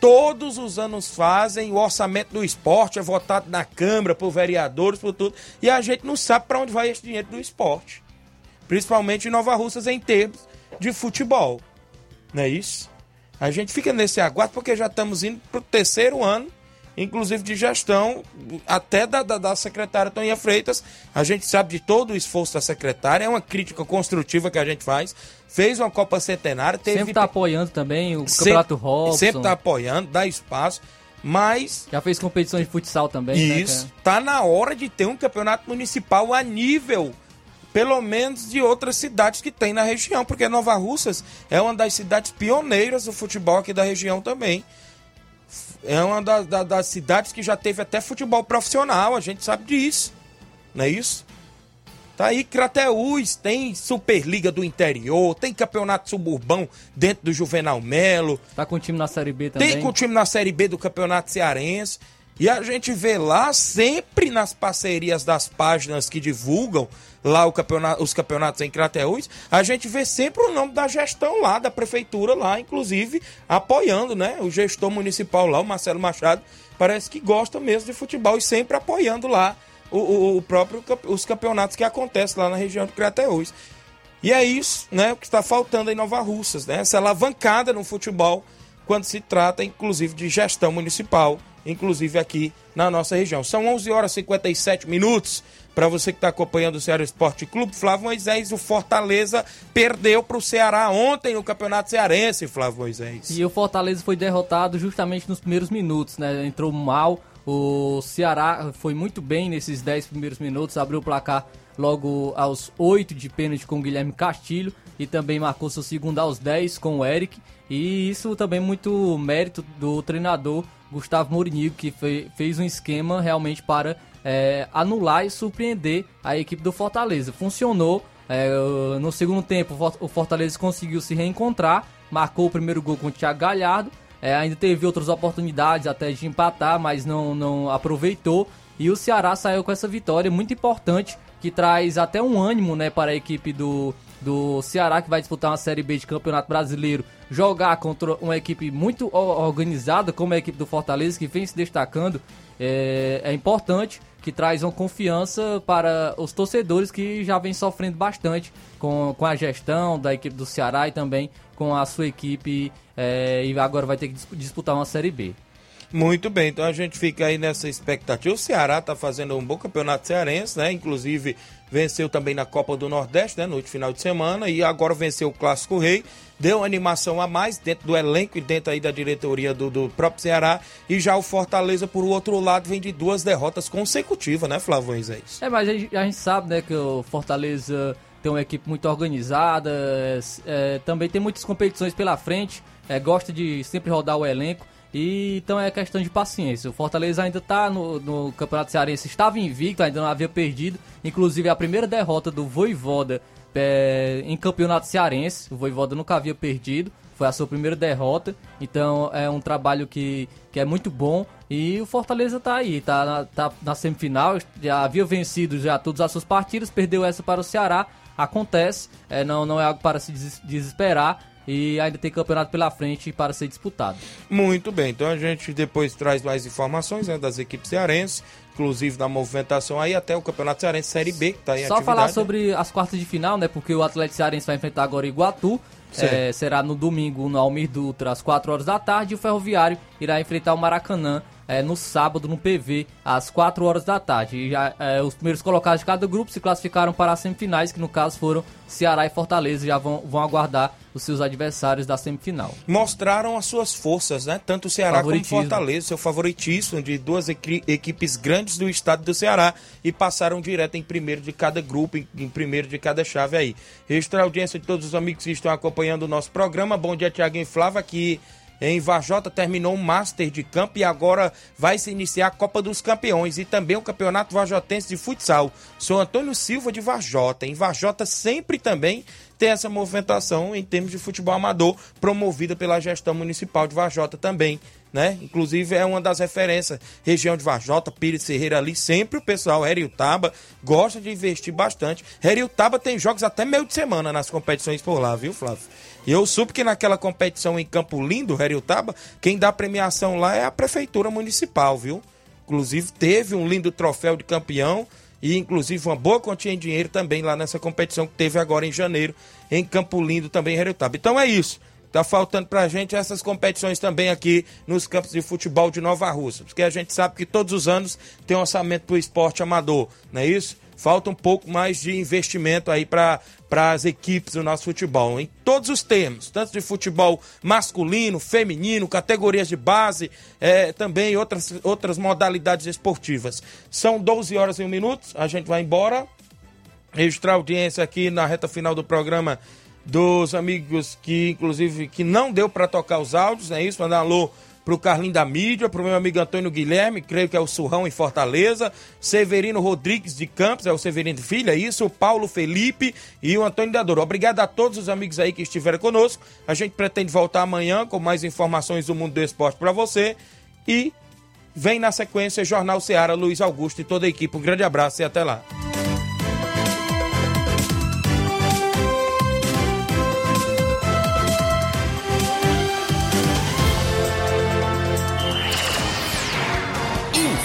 Todos os anos fazem, o orçamento do esporte é votado na Câmara, por vereadores, por tudo, e a gente não sabe para onde vai esse dinheiro do esporte. Principalmente em Nova Russas em termos de futebol. Não é isso? A gente fica nesse aguardo porque já estamos indo para o terceiro ano inclusive de gestão, até da, da, da secretária Toninha Freitas. A gente sabe de todo o esforço da secretária, é uma crítica construtiva que a gente faz. Fez uma Copa Centenária, teve. Sempre tá apoiando também o Campeonato Robson. Sempre tá apoiando, dá espaço. Mas. Já fez competições de futsal também, Isso. né? Tá na hora de ter um campeonato municipal a nível, pelo menos, de outras cidades que tem na região. Porque Nova Russas é uma das cidades pioneiras do futebol aqui da região também. É uma da- da- das cidades que já teve até futebol profissional, a gente sabe disso. Não é isso? Tá aí Crateús, tem Superliga do Interior, tem Campeonato Suburbão dentro do Juvenal Melo. Tá com o time na Série B também. Tem com o time na Série B do Campeonato Cearense. E a gente vê lá sempre nas parcerias das páginas que divulgam lá campeonato, os campeonatos em Crateús, a gente vê sempre o nome da gestão lá, da prefeitura lá, inclusive apoiando, né? O gestor municipal lá, o Marcelo Machado, parece que gosta mesmo de futebol e sempre apoiando lá o, o- o próprio, os campeonatos que acontecem lá na região de Crateús. E é isso, né, o que está faltando em Nova Russas, né? Essa alavancada no futebol quando se trata, inclusive, de gestão municipal, inclusive aqui na nossa região. São 11 horas e 57 minutos. Para você que está acompanhando o Ceará Esporte Clube, Flávio Moisés, o Fortaleza perdeu para o Ceará ontem no Campeonato Cearense, Flávio Moisés. E o Fortaleza foi derrotado justamente nos primeiros minutos, né? Entrou mal. O Ceará foi muito bem nesses 10 primeiros minutos, abriu o placar logo aos 8 de pênalti com o Guilherme Castilho e também marcou seu segundo aos 10 com o Eric. E isso também muito mérito do treinador Gustavo Mourinho, que fe- fez um esquema realmente para é, anular e surpreender a equipe do Fortaleza. Funcionou. é, no segundo tempo, o Fortaleza conseguiu se reencontrar, marcou o primeiro gol com o Thiago Galhardo. é, ainda teve outras oportunidades até de empatar, mas não, não aproveitou. E o Ceará saiu com essa vitória muito importante, que traz até um ânimo né, para a equipe do, do Ceará, que vai disputar uma Série B de Campeonato Brasileiro, jogar contra uma equipe muito organizada, como a equipe do Fortaleza, que vem se destacando. É, é importante, que traz uma confiança para os torcedores que já vem sofrendo bastante com, com a gestão da equipe do Ceará e também com a sua equipe, é, e agora vai ter que dis- disputar uma Série B. Muito bem, então a gente fica aí nessa expectativa. O Ceará está fazendo um bom campeonato cearense, né? Inclusive venceu também na Copa do Nordeste, né? No último final de semana e agora venceu o Clássico Rei. Deu animação a mais dentro do elenco e dentro aí da diretoria do, do próprio Ceará. E já o Fortaleza, por outro lado, vem de duas derrotas consecutivas, né, Moisés? É, mas a gente, a gente sabe, né, que o Fortaleza tem uma equipe muito organizada, é, é, também tem muitas competições pela frente, é, gosta de sempre rodar o elenco, e então é questão de paciência. O Fortaleza ainda está no, no Campeonato Cearense, estava invicto, ainda não havia perdido, inclusive a primeira derrota do Voivoda é, em Campeonato Cearense, o Voivoda nunca havia perdido, foi a sua primeira derrota, então é um trabalho que, que é muito bom. E o Fortaleza tá aí, tá na, tá na semifinal, já havia vencido já todas as suas partidas, perdeu essa para o Ceará, acontece, é, não, não é algo para se des- desesperar. E ainda tem campeonato pela frente para ser disputado. Muito bem, então a gente depois traz mais informações né, das equipes cearenses, inclusive da movimentação aí até o Campeonato Cearense Série B, que está em Só atividade. falar sobre as quartas de final, né? Porque o Atlético Cearense vai enfrentar agora o Iguatu. É, será no domingo no Almir Dutra, às 4 horas da tarde. E o Ferroviário irá enfrentar o Maracanã é, no sábado, no PV, às 4 horas da tarde. E já, é, os primeiros colocados de cada grupo se classificaram para as semifinais, que no caso foram Ceará e Fortaleza. Já vão, vão aguardar os seus adversários da semifinal. mostraram as suas forças, né? Tanto o Ceará como. Fortaleza, seu favoritismo de duas equi- equipes grandes do estado do Ceará e passaram direto em primeiro de cada grupo, em, em primeiro de cada chave aí. Registrar a audiência de todos os amigos que estão acompanhando o nosso programa. Bom dia, Tiaguinho e Flávio, aqui em Vajota terminou o Master de Campo e agora vai se iniciar a Copa dos Campeões e também o Campeonato Vajotense de Futsal. Sou Antônio Silva de Vajota. Em Vajota sempre também tem essa movimentação em termos de futebol amador, promovida pela gestão municipal de Vajota também. Né? Inclusive é uma das referências, região de Vajota, Pires Ferreira ali, sempre o pessoal, Heriutaba, gosta de investir bastante. Heriutaba tem jogos até meio de semana nas competições por lá, viu, Flávio? E eu soube que naquela competição em Campo Lindo, Heriutaba, quem dá premiação lá é a prefeitura municipal, viu? Inclusive teve um lindo troféu de campeão e inclusive uma boa quantia em dinheiro também lá nessa competição que teve agora em janeiro em Campo Lindo também em Heriutaba. Então é isso. Tá faltando pra gente essas competições também aqui nos campos de futebol de Nova Rússia. Porque a gente sabe que todos os anos tem um orçamento pro esporte amador, não é isso? Falta um pouco mais de investimento aí para as equipes do nosso futebol, em todos os termos, tanto de futebol masculino, feminino, categorias de base, é, também outras, outras modalidades esportivas. São 12 horas e um minuto, a gente vai embora. Registrar audiência aqui na reta final do programa dos amigos que, inclusive, que não deu para tocar os áudios, é isso? Mandar um alô pro Carlinho da Mídia, pro meu amigo Antônio Guilherme, creio que é o Surrão em Fortaleza, Severino Rodrigues de Campos, é o Severino de Filha, é isso, o Paulo Felipe e o Antônio Dador. Obrigado a todos os amigos aí que estiveram conosco. A gente pretende voltar amanhã com mais informações do mundo do esporte para você e vem na sequência Jornal Ceará, Luiz Augusto e toda a equipe. Um grande abraço e até lá.